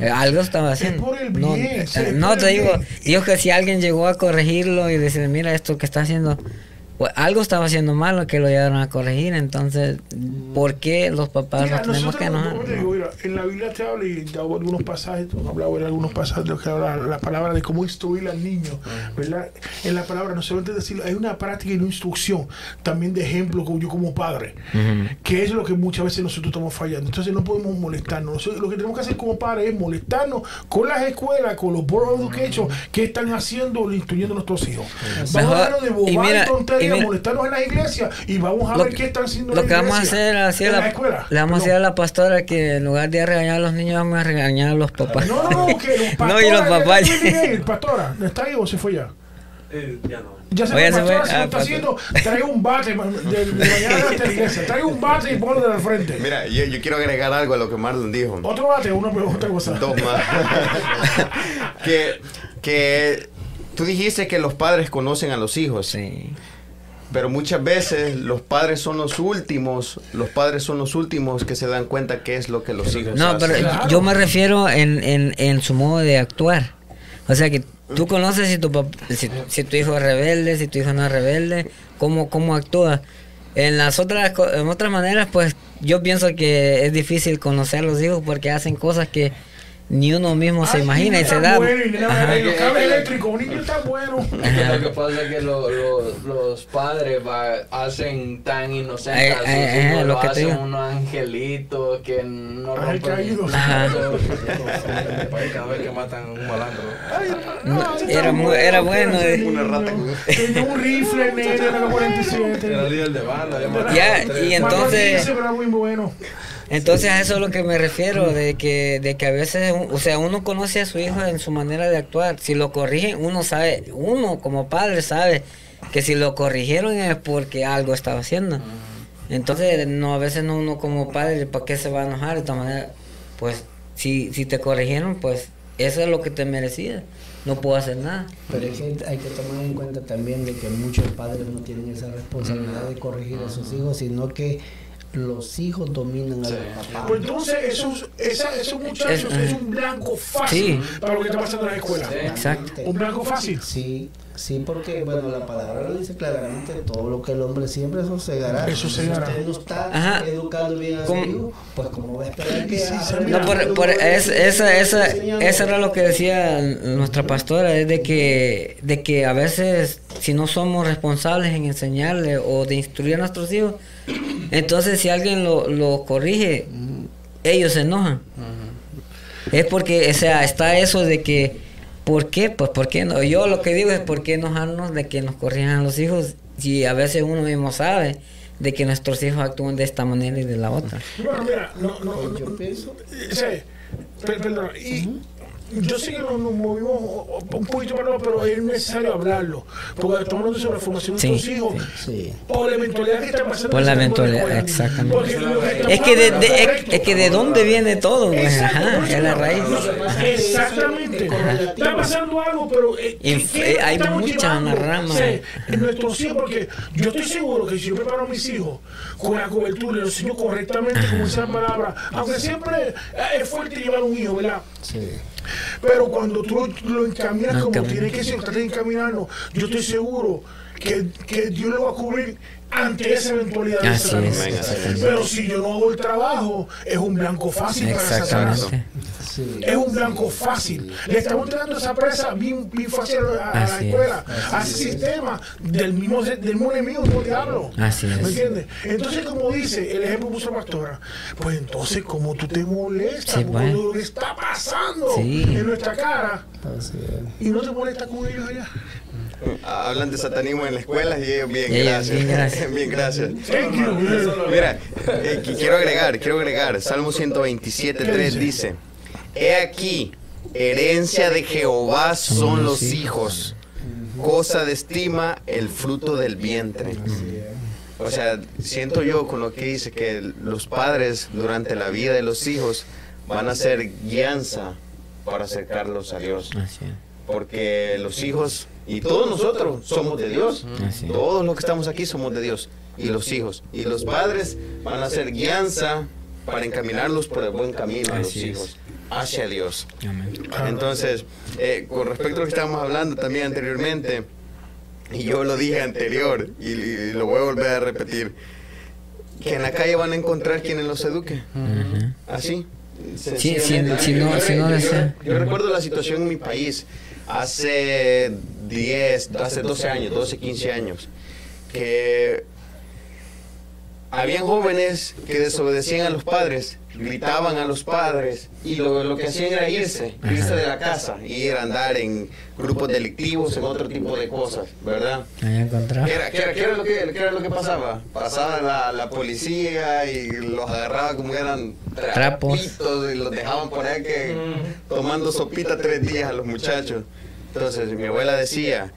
Eh, Algo estaba haciendo. por el no, bien, eh, sí, es no por te el digo, bien. digo que si alguien llegó a corregirlo y decir, mira esto que está haciendo, pues, algo estaba haciendo malo que lo llevaron a corregir. Entonces, ¿por qué los papás Mira, nos tenemos nosotros, que enojar? digo, mira, en la Biblia te habla y te hablo de algunos pasajes, te hablaba de algunos pasajes de lo que habla la palabra de cómo instruir al niño, ¿verdad? En la palabra, no solamente decirlo, hay una práctica y una instrucción, también de ejemplo como yo como padre, que es lo que muchas veces nosotros estamos fallando. Entonces no podemos molestarnos. Nosotros lo que tenemos que hacer como padres es molestarnos con las escuelas, con los board of education, que están haciendo, instruyendo a nuestros hijos. Vamos Mejor- a de bobar y, mira- mira- molestarnos en las iglesias y vamos a Lo, ver qué están haciendo lo que vamos a hacer así a en la, la escuela. le vamos a decir a la pastora que en lugar de regañar a los niños vamos a regañar a los papás. No, no, no, que los <laughs> No, y los papás. Pastora, ¿está ahí o se fue ya? ya no. Ya se Oye, se fue. Ah, está haciendo, traiga un bate de, de mañana hasta la iglesia. Traiga un bate y ponlo de la frente. Mira, yo, yo quiero agregar algo a lo que Marlon dijo. Otro bate, uno otra cosa. Dos más. <laughs> que, que tú dijiste que los padres conocen a los hijos. Sí. Pero muchas veces los padres son los últimos, los padres son los últimos que se dan cuenta qué es lo que los hijos No, hacen. pero Claro. yo me refiero en, en, en su modo de actuar. O sea que tú conoces si tu, si, si tu hijo es rebelde, si tu hijo no es rebelde, cómo, cómo actúa. En las otras, co- en otras maneras, pues yo pienso que es difícil conocer a los hijos porque hacen cosas que ni uno mismo se Ay, imagina y niño se tan da. Bueno, y Ajá. y los cables eléctricos, un niño tan bueno. Lo que pasa es que lo- lo- los padres va- hacen tan inocentes a sus Eh, eh, eh, hijos, lo lo que hacen unos angelitos que no Ay, rompen caídos. Ajá. <laughs> En mi país cada vez que matan a un malandro. No, era, muy, era bueno. eh. Una rata Tenía un rifle <laughs> negro en Era 47. líder de banda. ya y entonces- era muy bueno. Entonces a eso es lo que me refiero, de que, de que a veces, o sea, uno conoce a su hijo en su manera de actuar. Si lo corrigen, uno sabe, uno como padre sabe que si lo corrigieron es porque algo estaba haciendo. Entonces, no, a veces no uno como padre, ¿para qué se va a enojar de esta manera? Pues, si, si te corrigieron, pues eso es lo que te merecía. No puedo hacer nada. Pero es que hay que tomar en cuenta también de que muchos padres no tienen esa responsabilidad de corregir a sus hijos, sino que los hijos dominan a los papás. Pues entonces, esos, esa, esos muchachos Es- es un blanco fácil Sí. para lo que está pasando en la escuela. Exacto. Un blanco fácil. Sí, sí, porque bueno, la palabra lo dice claramente, todo lo que el hombre siempre eso segará. Eso segará. Si usted no está Ajá. educando bien a su hijo, pues como va a esperar que Sí, sí, No, por, por es- pues, esa, esa, eso era lo que decía nuestra pastora, es de que, de que a veces si no somos responsables en enseñarle o de instruir a nuestros hijos, entonces si alguien lo, lo corrige, ellos se enojan. Es porque, o sea, está eso de que, ¿por qué? Pues, ¿por qué no? Yo lo que digo es, ¿por qué enojarnos de que nos corrijan a los hijos? Si a veces uno mismo sabe de que nuestros hijos actúan de esta manera y de la otra. Bueno, mira, no, no, Pues yo no, pienso sí, per- perdón, y yo sé que nos, nos movimos un poquito para pero es necesario hablarlo. Porque estamos hablando sobre la formación de Sí, nuestros hijos. Sí. Por la eventualidad que está pasando. Por en la eventualidad, exactamente. Porque Es que de, es, que de dónde viene todo, Exacto, ajá, es la raíz. Ajá. Exactamente. Está pasando algo, pero eh, ¿qué- Inf- qué eh, hay muchas ramas. Sí, en nuestros hijos, porque yo estoy seguro que si yo preparo a mis hijos con la cobertura y los enseño correctamente con esa palabra, aunque siempre eh, es fuerte llevar un hijo, ¿verdad? Sí. Pero cuando tú lo, encaminas como tiene que ser, encaminarlo, yo estoy seguro que, que Dios lo va a cubrir ante esa eventualidad. de Satanás. es. Pero si yo no hago el trabajo, es un blanco fácil para Satanás. Sí. Es un blanco fácil. Le estamos dando esa presa bien, bien fácil a, a la es. escuela, a ese sistema del mismo, del mismo enemigo, mismo diablo. Así es. ¿Me entiendes? Entonces, como dice el ejemplo que puso la pastora, pues entonces, como tú te molestas Sí, por pues. lo que está pasando Sí. en nuestra cara y no te molestas con ellos allá. Ah, Hablan de satanismo en la escuela y ellos bien, gracias. <laughs> bien, gracias. Bien. Mira, eh, qui- quiero agregar, quiero agregar, Salmo 127.3 dice, He aquí, herencia de Jehová son los hijos, cosa de estima el fruto del vientre. O sea, siento yo con lo que dice que los padres durante la vida de los hijos van a ser guianza para acercarlos a Dios. Porque los hijos y todos nosotros somos de Dios. Todos los que estamos aquí somos de Dios. Y los hijos. Y los padres van a ser guianza para encaminarlos por el buen camino a los hijos. Hacia Dios. Entonces, eh, con respecto a lo que estábamos hablando también anteriormente, y yo lo dije anterior y, y lo voy a volver a repetir, que en la calle van a encontrar quienes los eduque. Ujú. Así. Sí, si no, Yo- desea. yo recuerdo la situación en mi país hace 10, hace 12 años, 12, 15 años, que habían jóvenes que desobedecían a los padres, gritaban a los padres y lo, lo que hacían era irse, irse de la casa, ir a andar en grupos delictivos, en otro tipo de cosas, ¿verdad? ¿Qué era, qué era- qué era lo, que, qué era lo que pasaba? Pasaba la, la policía y los agarraba como eran Trapos. trapitos y los dejaban por ahí que tomando sopita tres días a los muchachos. Entonces mi abuela decía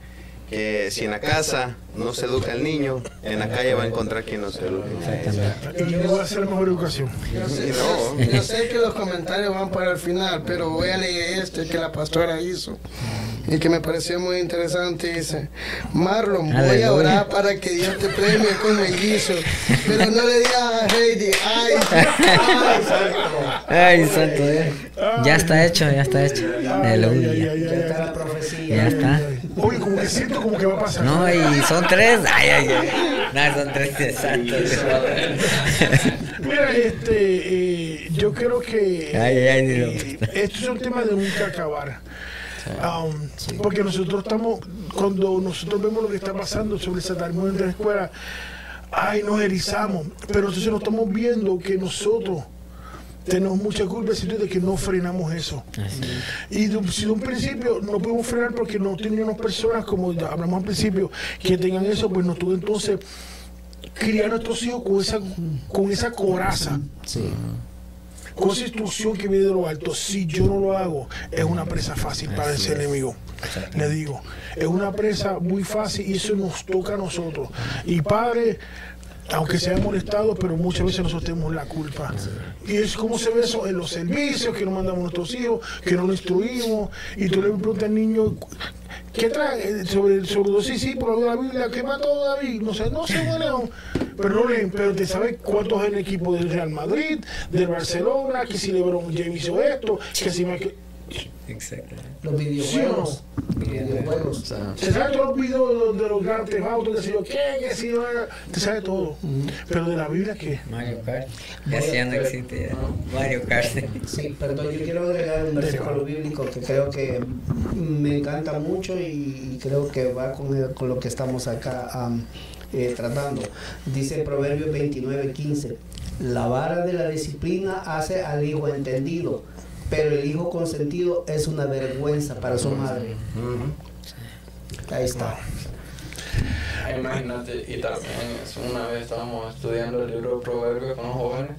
que si en la casa no se educa al niño, en la calle va a encontrar quien no se eduque. Y yo voy a hacer la mejor educación. Yo sé, Y no. yo sé que los comentarios van para el final, pero voy a leer este que la pastora hizo y que me pareció muy interesante. Dice, Marlon, voy a orar para que Dios te premie con mellizo, pero no le digas a Heidi, ay, ay, santo". Ay, santo Dios. Ya está hecho, ya está hecho. Aleluya. Ya está Oye, como que siento como que va a pasar. No, y son tres. Ay, ay, ay. No, son tres santo. Mira, este, eh, yo creo que Ay, ay, Dios. eh, esto es un tema de nunca acabar. Um, Porque nosotros estamos, cuando nosotros vemos lo que está pasando sobre el satanismo en la escuela, ay, nos erizamos. Pero entonces no estamos viendo que nosotros tenemos mucha culpa de que no frenamos eso. Y de, si de un principio no podemos frenar porque no teníamos personas, como hablamos al principio, que tengan eso, pues nos tuvo entonces criar a nuestros hijos con esa, con esa coraza, Sí. con esa instrucción que viene de lo alto. Si yo no lo hago, es una presa fácil para ese enemigo. Le digo, es una presa muy fácil y eso nos toca a nosotros. Y padre, aunque se haya molestado, pero muchas veces nosotros tenemos la culpa. Y es como se ve eso en los servicios, que no mandamos nuestros hijos, que no lo instruimos, y tú le preguntas al niño, ¿qué trae? Sobre, sobre los sí, sí, por la Biblia, ¿qué mató David? No sé, no sé, bueno, pero no leen, pero te sabes cuántos en el equipo del Real Madrid, del Barcelona, que si LeBron James hizo esto, que si. Exacto. Los videojuegos. videojuegos. Se sabe todos los videos de los grandes autos, que si yo qué, que si yo, te sabe todo. Pero de la Biblia, ¿qué? Mario Kart. Ya sí, ya no existe. ya. Mario Kart. Sí, perdón, yo quiero agregar un versículo bíblico que creo que me encanta mucho y creo que va con, el- con lo que estamos acá eh, tratando. Dice Proverbios 29, 15, la vara de la disciplina hace al hijo entendido, pero el hijo consentido es una vergüenza para su madre. Ahí está. Imagínate, y también una vez estábamos estudiando el libro de Proverbios con los jóvenes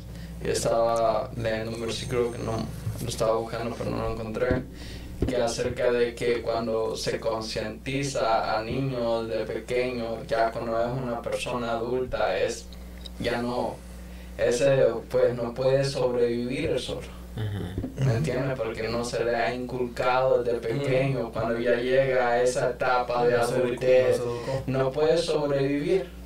y estaba leyendo un versículo que no, lo estaba buscando pero no lo encontré, que acerca de que cuando se concientiza a niños de pequeños, ya cuando es una persona adulta, es ya no, ese pues no puede sobrevivir el solo. ¿Me entiendes? Porque no se le ha inculcado desde pequeño. Cuando ya llega a esa etapa de adultez, no puede sobrevivir.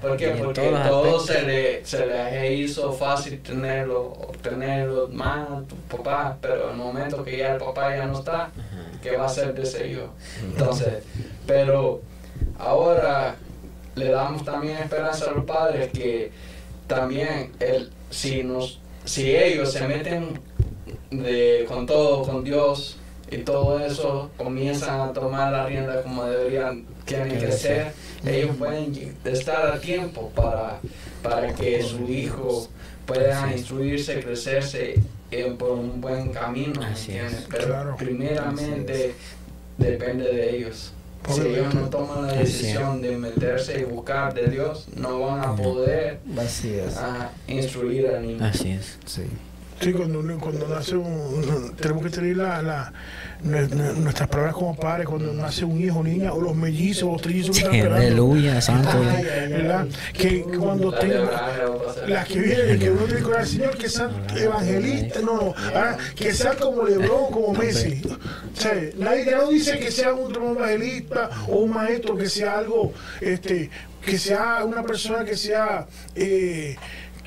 ¿Por qué? Porque todo aspectos. se le, se le hizo fácil tenerlo, obtenerlo más tu papá, pero en el momento que ya el papá ya no está, ¿qué va a hacer de ese hijo? Entonces, pero ahora le damos también esperanza a los padres que también el, si, nos, si ellos se meten de, con todo, con Dios y todo eso, comienzan a tomar la rienda como deberían, tienen que ser, ellos pueden estar a tiempo para, para que su hijo pueda instruirse, crecerse en- por un buen camino, ¿me Así es. Pero Claro. primeramente depende de ellos. Si ellos no toman la decisión de meterse y buscar de Dios, no van a poder Vacías. ah, instruir al niño. Así es. Sí. Sí, cuando, cuando nace un, <laughs> tenemos que tener la, la- nuestras palabras como padres, cuando nace un hijo, niña, o los mellizos, o los trillizos que están. Aleluya, santo. Que cuando tenga, las que vienen, que uno tiene que orar, Señor, que sean evangelistas, no, no, ahora, que sean como Lebron, como Messi. O sea, nadie no dice que sea un evangelista o un maestro, que sea algo, este, que sea una persona que sea, eh,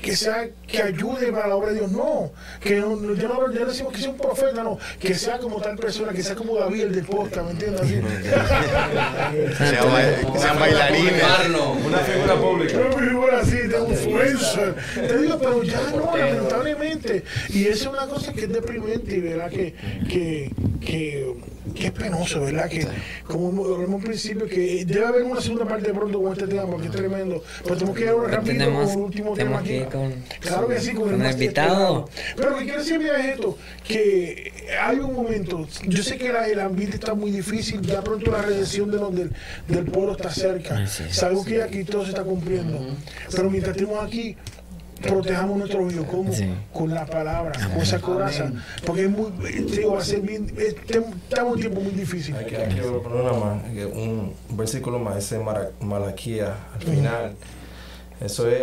que sea, que ayude para la obra de Dios, no, que no, no- ya no, ya no decimos que sea un profeta, no, que sea como tal persona, que sea como David el de podcast, ¿me entiendes? <laughs> Que sean bailarines. Una figura pública. Yo me figuro así, de influencer. Te digo, pero ya no, lamentablemente. Y eso es una cosa que es deprimente, ¿verdad? Que, que, que, es penoso, ¿verdad? Que, como hablamos al principio, que debe haber una segunda parte de pronto con este tema, porque es tremendo. Pero tenemos que ir ahora rápido Tenemos, con el último tema que aquí. con, Claro que sí, con, con el invitado. Pero lo que quiero decir mira, es esto, que hay un momento, yo sé que la- el ambiente está muy difícil, ya pronto la redención de los del, del pueblo está cerca. Es. Sabemos que aquí todo se está cumpliendo. Pero mientras estemos aquí, protejamos nuestro vida como Sí. con la palabra, con esa coraza. Porque es muy, digo, va a ser bien, estamos en un tiempo muy difícil. Hay que, hay que poner una más, que un versículo más, ese Mara- Malaquía al final. Eso es,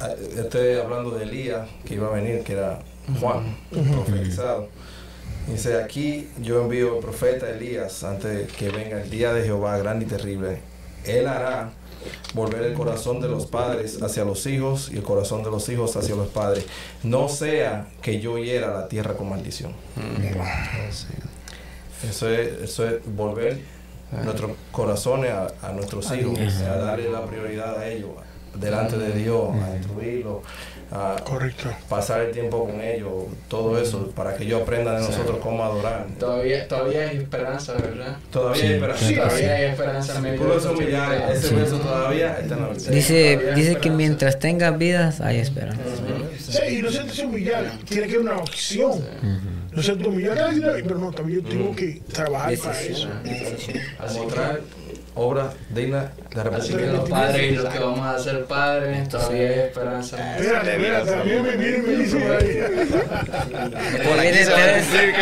ah, estoy hablando de Elías que iba a venir, que era Juan, profetizado. Dice, aquí yo envío al profeta Elías antes que venga el día de Jehová grande y terrible. Él hará volver el corazón de los padres hacia los hijos y el corazón de los hijos hacia los padres. No sea que yo hiera la tierra con maldición. Eso es, eso es volver nuestros corazones a, a nuestros hijos, a darle la prioridad a ellos, delante de Dios, a instruirlos, a Correcto. pasar el tiempo con ellos, todo eso, para que ellos aprendan de nosotros cómo adorar. Todavía, todavía hay esperanza, ¿verdad? Todavía hay esperanza. Sí, Todavía hay esperanza. humillar, ese Sí. verso todavía está en la. Dice, dice que mientras tengas vidas hay esperanza. Sí, y no se te humillar, tiene que haber una opción. No se te humillar, pero no, también yo tengo que trabajar para eso. Mostrar que, obras dignas de así que los padres y los que vamos a ser padres, todavía hay esperanza. Espérate, espérate, también me viene y me dice por ahí. Por aquí se va a que.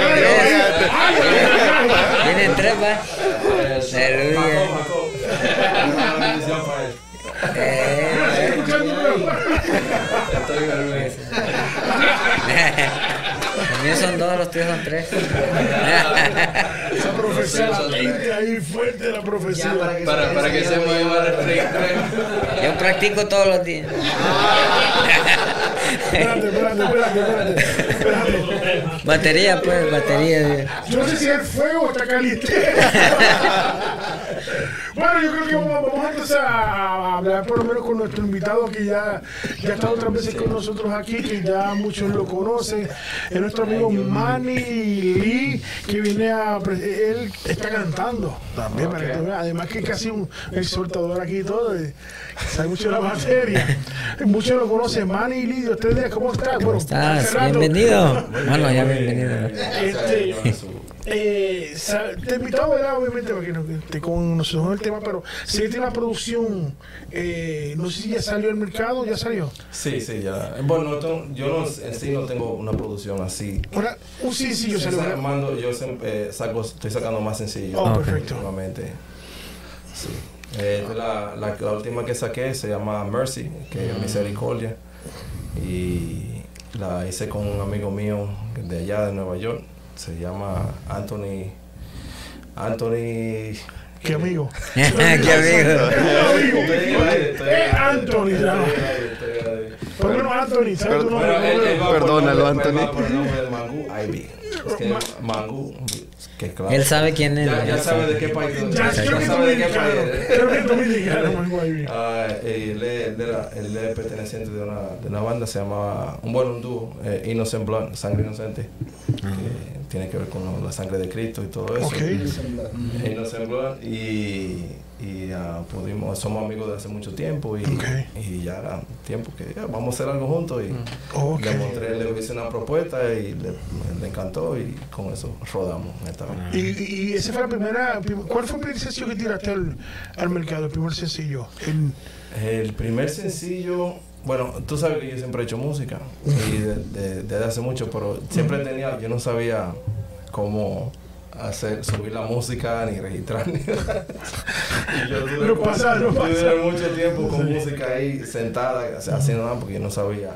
Vienen tres, va. Para él. Estoy Estoy orgulloso. También son dos, los tuyos son tres. <laughs> Profecía latente ahí fuerte la profecía. Ya, para que Para, para que se mueva el rey. Yo practico todos los días. <laughs> Espérate, espérate, espérate, espérate. espérate. Batería, pues, batería. Yo no sé si el fuego está caliente. bueno, yo creo que vamos, vamos entonces a hablar por lo menos con nuestro invitado que ya, ya ha estado otras veces con nosotros aquí, que ya muchos lo conocen. Es nuestro amigo Manny Lee, que viene a. Él está cantando también, para que. Además, que es casi un exhortador aquí y todo. Sabe mucho de la materia. Muchos lo conocen. Manny Lee, de ustedes, ¿cómo estás? ¿Cómo Bueno, estás? Bienvenido. Bueno, ya bienvenido. este, eh, te invitamos, ¿verdad? obviamente, para que nos- esté con nosotros en el tema, pero si tiene una producción, eh, no sé si ya salió al mercado, ya salió. Sí, sí, ya. Bueno, no yo no, en sí no tengo una producción así. Una- un sencillo salió. Esa- ¿verdad? mando- yo siempre, eh, saco, estoy sacando más sencillos. Oh, perfecto. Últimamente. Sí. Eh, la, la, la última que saqué se llama Mercy, que es misericordia. Y la hice con un amigo mío de allá de Nueva York. Se llama Anthony. Anthony. Qué amigo. <laughs> <laughs> Qué amigo. Eh, aire, <laughs> Anthony. Por lo menos Anthony, ¿sabes tu nombre? Perdónalo, Anthony. por el nombre de Mangú Ivy. Es que Mangú, que claro. Él sabe quién es. Ya, ya él sabe de qué país. Ya, ya es sabe de qué país. Ah, eh, él, es, él era- él es perteneciente de una, de una banda, se llama, un buen un dúo, eh, Innocent Blood, Sangre Inocente, que tiene que ver con la sangre de Cristo y todo eso. Ok. Innocent Blood, y, y ah, pudimos, somos amigos de hace mucho tiempo y, y ya era tiempo que ya, vamos a hacer algo juntos y Ok. le mostré, le hice una propuesta y le, le encantó y con eso rodamos esta vez. Y, y esa fue la primera. prim- ¿Cuál fue el primer sencillo que tiraste al, al mercado? El primer sencillo. En- El primer sencillo, bueno, tú sabes que yo siempre he hecho música y de- de- desde hace mucho, pero siempre tenía, yo no sabía cómo hacer, subir la música ni registrar ni nada. <laughs> Y yo No pasa, no pasa. mucho tiempo con música ahí sentada, haciendo nada porque yo no sabía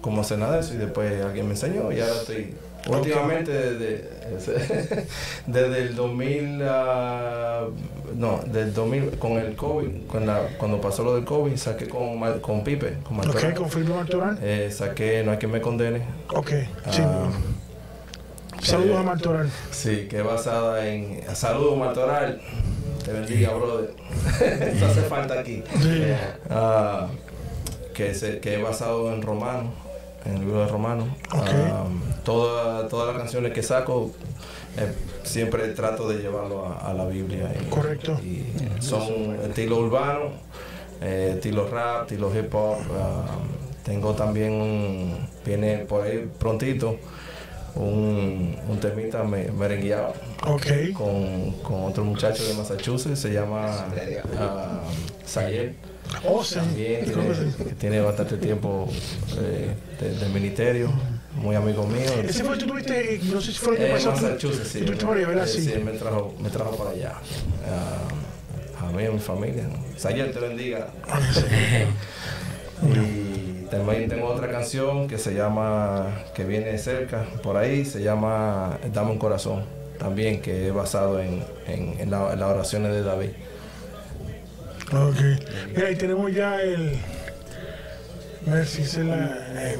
cómo hacer nada de eso y después alguien me enseñó y ahora estoy últimamente desde, <laughs> desde el 2000 ah, no del 2000 con el COVID con la- cuando pasó lo del COVID saqué con con Pipe con Martorell. ok, con Felipe. Eh, saqué no hay quien me condene Ok, sí. Ah, Saludos a Martoral. sí que es basada en saludos Martoral te bendiga brother <laughs> esto hace falta aquí Sí. Ah, que, se, que es basado en Romano, en el libro de Romano. Ok. Ah, toda- todas las canciones que saco eh, siempre trato de llevarlo a, a la Biblia. Y, Correcto. Y son estilo urbano, eh, estilo rap, estilo hip hop. tengo también, un- viene por ahí prontito, un, un temita me- merengueado Ok. con, con otro muchacho de Massachusetts, se llama ah, Sayel. Oh, sí. También que tiene, sí. que tiene bastante tiempo eh, de- del ministerio, muy amigo mío. Ese fue, tú tuviste, no sé si fue el Eh, que. Eh, Sí. sí, él me trajo, me trajo para allá. Ah, a mí, a mi familia. Sayel te bendiga. <laughs> y también tengo otra canción que se llama, que viene cerca, por ahí, se llama Dame un corazón, también que es basado en, en, en la- en las oraciones de David. Ok. Mira, ahí tenemos ya el. A ver si es la. eh,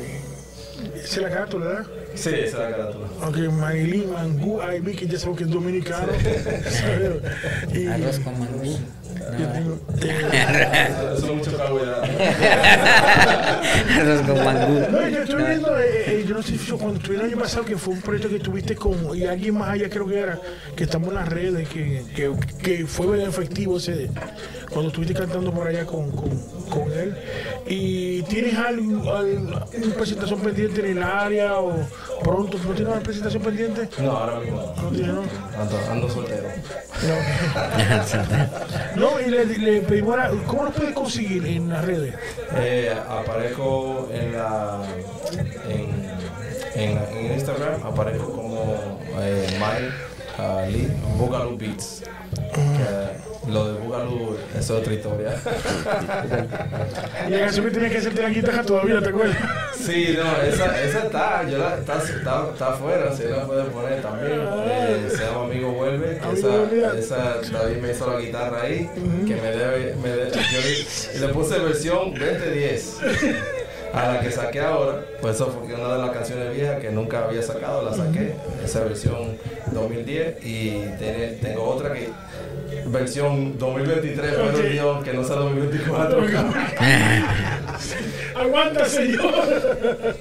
es la carátula, ¿verdad? Sí, esa es la carátula. Ok, Marilyn Mangú, ahí vi que ya sabemos que es dominicano. ¿sabes? <laughs> y Arroz con mangú. yo tengo. eh, <laughs> Eso es mucho carbohidrato. Arroz con mangú. No, yo estoy viendo, eh, eh, yo no sé si fue cuando estuve el año pasado, que fue un proyecto que tuviste con, y alguien más allá creo que era, que estamos en las redes, que, que, que fue bien efectivo ese, cuando estuviste cantando por allá con, con, con él. ¿Y tienes algo, presentación pendiente en el área o pronto? ¿No tienes una presentación pendiente? No, ahora mismo no. Tienes, ¿no? Ando, ando soltero. No, <laughs> no y le, le pedimos, ahora, ¿cómo lo puedes conseguir en las redes? Eh, aparezco en la en, en, en Instagram, aparezco como eh, My uh, Lee Boogaloo Beats. Que, lo de Boogaloo es otra historia. Y la canción que tenía que hacerte la guitarra todavía, ¿te acuerdas? Sí, no, esa, esa está, yo la, está, está, está afuera, se la puede poner también. Eh, se llama Amigo Vuelve, esa, esa David me hizo la guitarra ahí, que me debe, me debe- yo le, le puse versión 2010. A la que saqué ahora, pues eso fue una de las canciones viejas que nunca había sacado, la saqué, esa versión 2010 y tengo otra que versión 2023, pero Ok. Dios, que no sea 2024. <laughs> <laughs> <laughs> Aguanta, señor.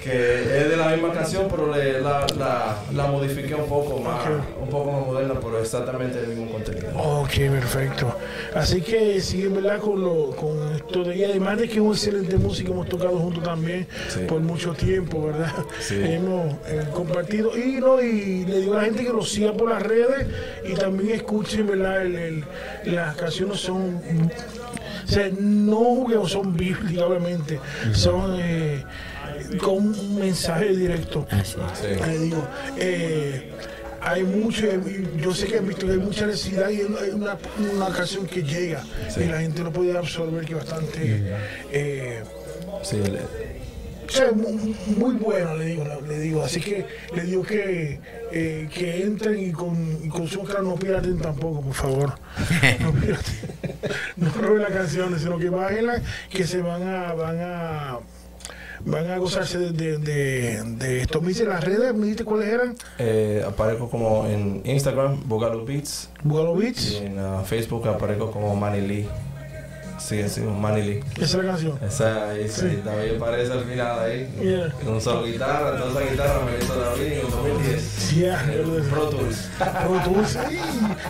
que es de la misma canción, pero le, la, la, la modifiqué un poco más, un poco más moderna, pero exactamente el mismo contenido. Ok, perfecto. Así que en verdad, con, lo, con esto de. Y además de que es un excelente músico, hemos tocado juntos también Sí. por mucho tiempo, ¿verdad? Sí. Hemos eh, compartido. Y, no, y le digo a la gente que lo siga por las redes y también escuchen, ¿verdad? El- el- las canciones son. O sea, no jugueos, son bíblicas, obviamente. Son. eh, con un mensaje directo. Así es. Le digo, eh, hay mucho, yo sé que visto que hay mucha necesidad y hay una, una canción que llega Sí. y la gente lo puede absorber que bastante, eh, Sí, o sea, muy, muy bueno, le digo, le digo. Así que le digo que, eh, que entren y, con, y consuman, claro, no piraten tampoco, por favor. <laughs> No piraten. No roben las canciones, sino que bájenlas, que se van a, van a, van a gozarse de, de, de, de esto. Me dice las redes, me dijiste cuáles eran. eh, aparezco como en Instagram, Bugalo Beats, y en ah, Facebook aparezco como Manny Lee. Sí, sí, Manny Lee. esa es la canción. Esa ahí, sí, también aparece al final ahí. Yeah. Con solo guitarra, toda esa guitarra me hizo David en el 2010. Yeah, En Pro Tools. Pro Tools.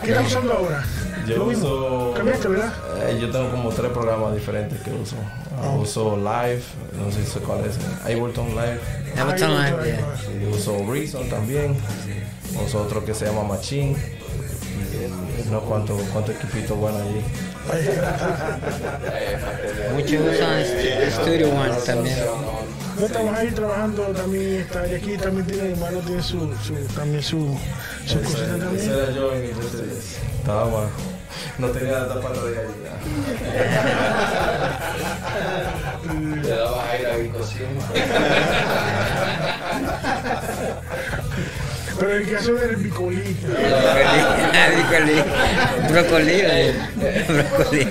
¿Qué estás usando ahora? Yo uso. Cambiaste, ¿verdad? Eh, yo tengo como tres programas diferentes que uso. Ah, Oh. Uso Live, no sé si cuál es. Ableton Live. Ableton Ay, Live, yeah. Y uso Reason también. Uso otro que se llama Machine. Y unos cuantos cuantos equipitos <laughs> buenos allí. Muchos usan St- Studio One también. No estamos ahí trabajando también está y aquí también tiene el hermano tiene su, su también su su cosita también. era yo en el 2010. Estaba mal. No tenía la tapa de gallina. <laughs> <laughs> Le dabas aire a mi cocina. Pero en el caso del bicolí, Brócoli. Brócoli. eh. Brócoli.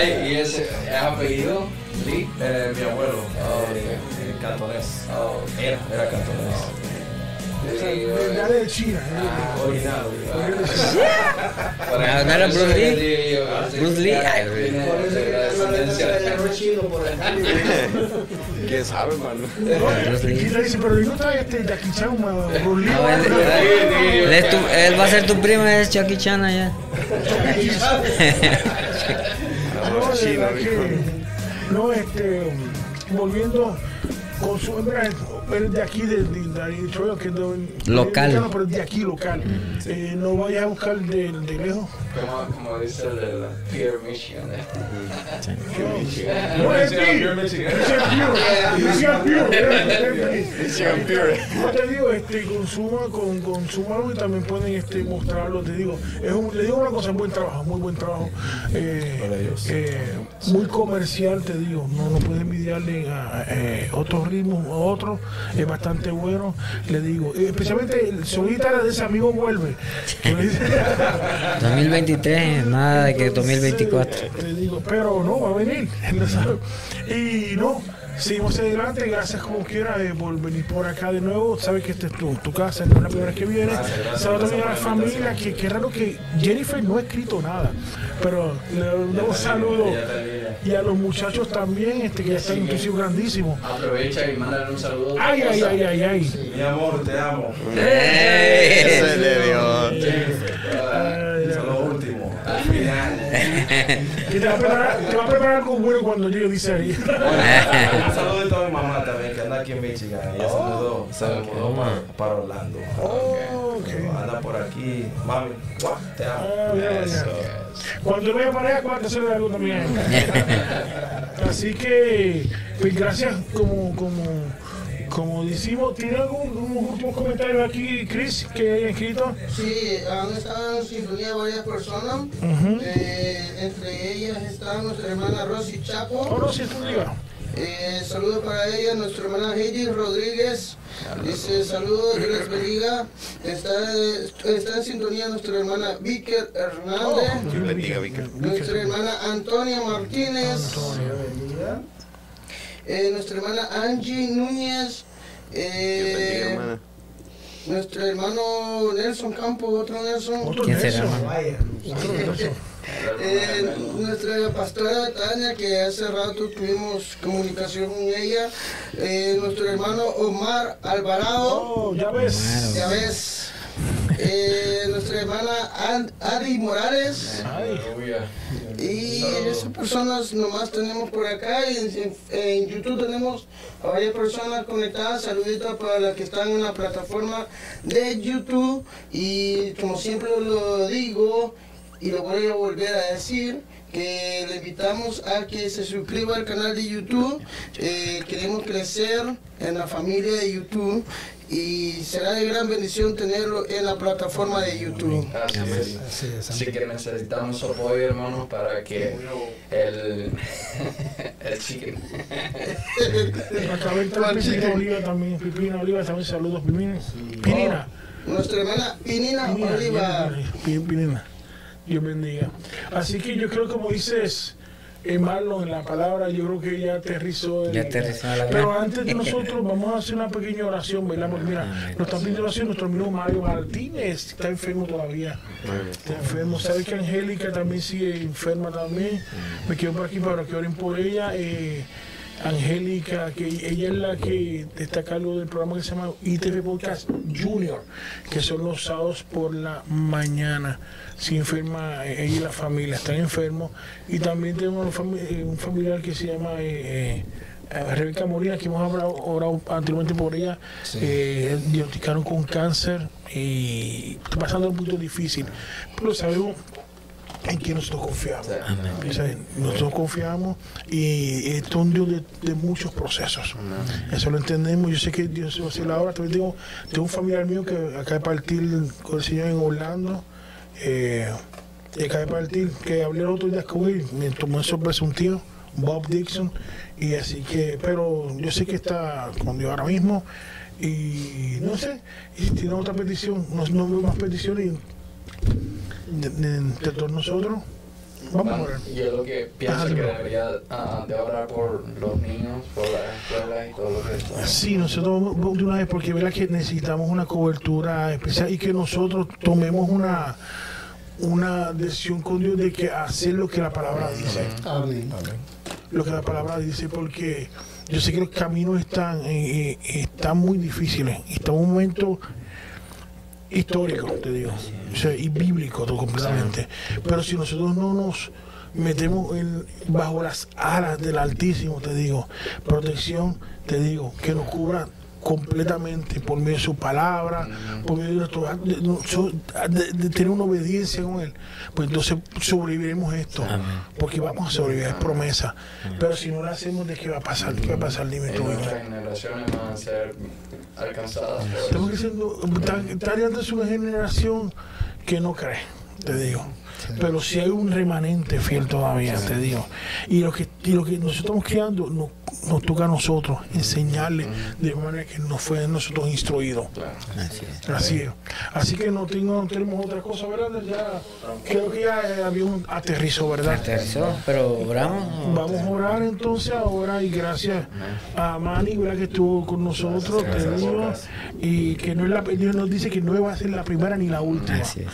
Ey, ¿y ese es apellido? Lee. Eh, mi abuelo, eh, eh, cantonés. Oh, Era, era cantonés. sí, de China. ¿eh? Original. Yo Bruce Lee. Bruce Lee, <laughs> ¿Quién sabe, mano? Pero yo no estaba este Jackie Chan, él, va a ser tu primo, es Chucky Chan allá. Que, no, este, volviendo con su él de aquí, de, de, que es de- Local. pero de aquí, local. Eh, no vayas a buscar de, de lejos. Como, como dice el de la Pierre Michigan. No, es Pure. Michigan Pure. No <laughs> te digo, este, consuma, con, consúmalo y también pueden este, mostrarlo. Te digo, es un, le digo una cosa, buen trabajo, muy buen trabajo. Eh, eh, muy comercial, te digo. No, no puedes envidiarle a eh, otros ritmos, a otros. Es bastante bueno, le digo. Especialmente el solita de ese amigo vuelve. Que le dice- <laughs> 2023, nada de que 2024. Sí, te digo, pero no, va a venir. <laughs> Y no, seguimos adelante. Gracias como quiera eh, por venir por acá de nuevo. Sabes que esta es tu, tu casa, no es la primera vez que viene. Gracias, gracias, Saludos también a la familia, que, que raro que Jennifer no ha escrito nada. Pero le doy un saludo. En. Y a los muchachos también, este, que ya están inclusive grandísimos. Aprovecha y mándale un saludo. Ay, ay, ay, ay, ay. Mi amor, te amo. Se le dio. Ay, Eso es lo último. Al final. <laughs> Que te va a preparar, te va a preparar algo bueno cuando llegue, dice ahí. <laughs> Un saludito a mi mamá también, que anda aquí en Michigan. Ella se mudó, se mudó para, para Orlando. Oh, ok. Pero Anda por aquí. Mami, te amo. Ah, mira, mira. Cuando vaya para allá, acuérdate hacerle algo también. <laughs> Así que, pues gracias, como, como, como decimos, ¿tiene algún unos últimos comentarios aquí, Chris, que haya escrito? Sí, han estado en sintonía varias personas. Eh, entre ellas está nuestra hermana Rosy Chapo. Oh, no, si tú diga. Eh, saludo para ella, nuestra hermana Heidi Rodríguez. Dice saludos, Dios les bendiga. Está, está en sintonía nuestra hermana Víker Hernández. Dios bendiga, Víctor. Nuestra hermana Antonia Martínez. Eh, nuestra hermana Angie Núñez. Eh, bendiga, nuestro hermano Nelson Campos, otro Nelson. Otro ¿Quién será, Nelson. hermano? Vaya. Otro Nelson. Eh, nuestra pastora Tania, que hace rato tuvimos comunicación con ella. Eh, nuestro hermano Omar Alvarado. Oh, ya ves. Ya ves. Eh, nuestra hermana Adi Morales. Y esas personas nomás tenemos por acá. Y en, en YouTube tenemos a varias personas conectadas. Saluditos para las que están en la plataforma de YouTube. Y como siempre lo digo, y lo voy a volver a decir, que le invitamos a que se suscriba al canal de YouTube. Eh, queremos crecer en la familia de YouTube. Y será de gran bendición tenerlo en la plataforma de YouTube. Así es. Así que necesitamos su apoyo, hermanos, para que el, <laughs> el chicken. Pipina Oliva también. Pipina Oliva también. Saludos, Pipina. Pinina. Nuestra hermana Pinina Pinina, Oliva. Pinina, Pinina. Dios bendiga. Así que yo creo, como dices, eh, Marlon, en la palabra, yo creo que ya aterrizó. el- Ya aterrizó la Pero antes de nosotros, vamos a hacer una pequeña oración, ¿verdad? Porque mira, nos está pidiendo oración nuestro amigo Mario Martínez, está enfermo todavía. Está enfermo. ¿Sabe que Angélica también sigue enferma también? Me quedo por aquí para que oren por ella. Eh, Angélica, que ella es la que está a cargo del programa que se llama ITV Podcast Junior, que son los sábados por la mañana. Si enferma eh, ella y la familia, están enfermos. Y también tenemos un eh, un familiar que se llama eh, eh, Rebeca Molina, que hemos hablado, orado anteriormente por ella. Eh, diagnosticaron con cáncer y está pasando un punto difícil. Pero sabemos en quien nosotros confiamos. O sea, nosotros confiamos y esto es un Dios de, de muchos procesos. Eso lo entendemos. Yo sé que Dios va a hacer la obra. También tengo, tengo un familiar mío que acaba de partir con el Señor en Orlando. Eh, y acaba de partir, que hablé días con él. Me tomó sorpresa un tío, Bob Dixon. Y así que, pero yo sé que está con Dios ahora mismo. Y no sé, y si tiene otra petición, no, no veo más peticiones de, de- de todos nosotros. Vamos a orar. Yo lo que pienso que debería ah, de orar por los niños, por las escuelas y todo lo que. Sí, nosotros de una vez porque verá que necesitamos una cobertura especial y que nosotros tomemos una una decisión con Dios de que hacer lo que la palabra dice. Amén. Lo que la palabra dice porque yo sé que los caminos están eh, eh, están muy difíciles y está en un momento histórico, te digo, o sea, y bíblico todo completamente. Pero si nosotros no nos metemos en- bajo las alas del Altísimo, te digo, protección, te digo, que nos cubra completamente por medio de su palabra, por medio de, nuestro, de, de- de tener una obediencia con Él, pues entonces sobreviviremos esto, porque vamos a sobrevivir, es promesa. Pero si no lo hacemos, ¿de qué va a pasar? ¿Qué va a pasar? Dime tú. nuestras generaciones van a ser alcanzadas Estamos creciendo, Tarianda es una generación que no cree, te digo. Pero si hay un remanente fiel todavía, te digo. Y lo que, y lo que nosotros estamos creando nos, nos toca a nosotros enseñarle de manera que nos fue nosotros instruidos. Así es. Así es. Así que no, tengo, no tenemos otra cosa, ¿verdad? Ya, creo que ya el avión aterrizó, ¿verdad? Aterrizó, pero oramos. Vamos a orar entonces ahora y gracias a Manny ¿verdad? que estuvo con nosotros te digo, y que no es la, Dios nos dice que no va a ser la primera ni la última. Así es.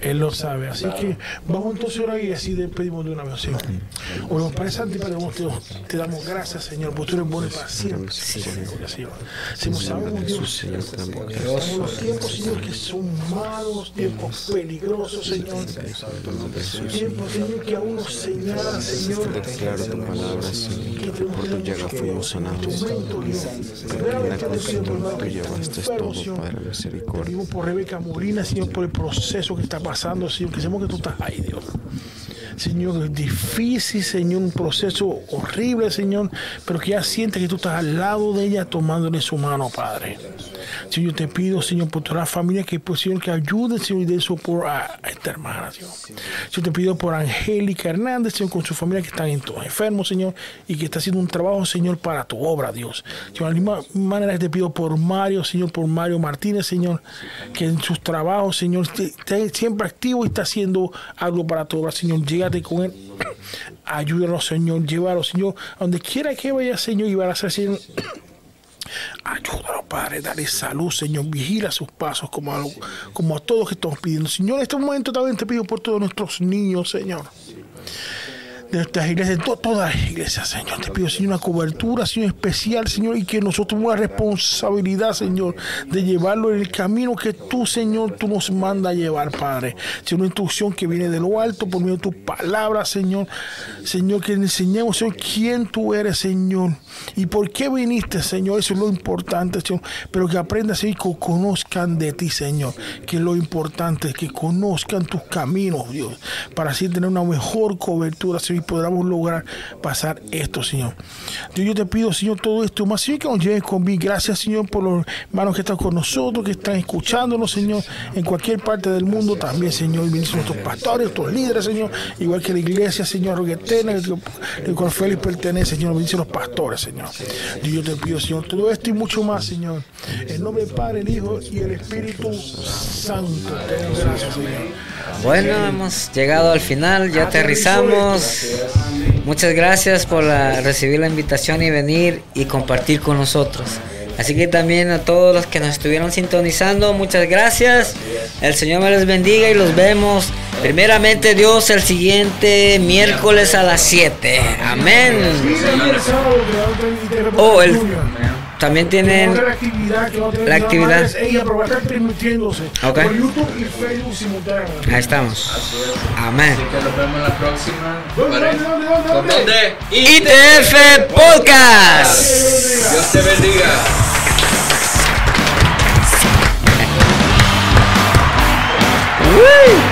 Él lo sabe. Así que vamos entonces ahora y así despedimos de una vez. ¿sí? Oremos Padre Santo y Padre te damos gracias, Señor, porque tú eres bueno para siempre. Señor. Señor, sabemos, Dios, sabemos los tiempos, Señor, que son malos, tiempos peligrosos, Señor. Tiempos, Señor, que aún nos señalan, Señor. Declaro tu palabra, Señor, por tu llaga fuimos sanados. En la cruz, Señor, tú llevaste todo, Padre misericordia. Pedimos por Rebeca Molina, Señor, por el proceso que está pasando, Señor, que sabemos que tú estás ahí, Dios. Señor, es difícil, Señor, un proceso horrible, Señor, pero que ya siente que tú estás al lado de ella tomándole su mano, Padre. Señor, te pido, Señor, por toda la familia que, pues, Señor, que ayude, Señor, y dé soporte a, esta hermana, Señor. Señor, te pido por Angélica Hernández, Señor, con su familia que están enfermos, Señor, y que está haciendo un trabajo, Señor, para tu obra, Dios. Señor, de la misma manera te pido por Mario, Señor, por Mario Martínez, Señor, que en sus trabajos, Señor, esté- siempre activo y está haciendo algo para tu obra, Señor. Llégate con él. <coughs> Ayúdanos, Señor, llévalo, Señor, a donde quiera que vaya, Señor, y van a hacer, Señor, <coughs> Ayúdalo, Padre, dale salud, Señor. Vigila sus pasos como a, como a todos que estamos pidiendo. Señor, en este momento también te pido por todos nuestros niños, Señor. Nuestras iglesias, to- todas las iglesias, Señor. Te pido, Señor, una cobertura, Señor, especial, Señor, y que nosotros una responsabilidad, Señor, de llevarlo en el camino que tú, Señor, tú nos manda a llevar, Padre. Señor, una instrucción que viene de lo alto por medio de tu palabra, Señor. Señor, que enseñemos, Señor, quién tú eres, Señor, y por qué viniste, Señor. Eso es lo importante, Señor. Pero que aprendas y que conozcan de ti, Señor. Que lo importante, que conozcan tus caminos, Dios, para así tener una mejor cobertura, Señor, podamos lograr pasar esto, Señor. Dios, yo te pido, Señor, todo esto más, Señor, que nos lleves con bien. Gracias, Señor, por los hermanos que están con nosotros, que están escuchándonos, Señor, en cualquier parte del mundo también, Señor. Y bendice nuestros pastores, nuestros líderes, Señor, igual que la iglesia, Señor, eterna, que cual Félix pertenece, Señor. Bendice a los pastores, Señor. Dios, yo te pido, Señor, todo esto y mucho más, Señor. En nombre del Padre, el Hijo y el Espíritu Santo. Bueno, hemos llegado al final, ya aterrizamos. Muchas gracias por la- recibir la invitación y venir y compartir con nosotros. Así que también a todos los que nos estuvieron sintonizando, muchas gracias. El Señor me les bendiga y los vemos primeramente Dios el siguiente miércoles a las 7. Amén. Oh, el- También tienen Otra actividad que va a tener la actividad. es ella, pero va a estar transmitiéndose Ok. por YouTube y Facebook simultáneamente. Ahí estamos. Amén. Así que nos vemos la próxima. ¿Dónde, Pare- dónde, dónde, dónde, ¿Por dónde? dónde? ITF Podcast. Dios te bendiga. Woo.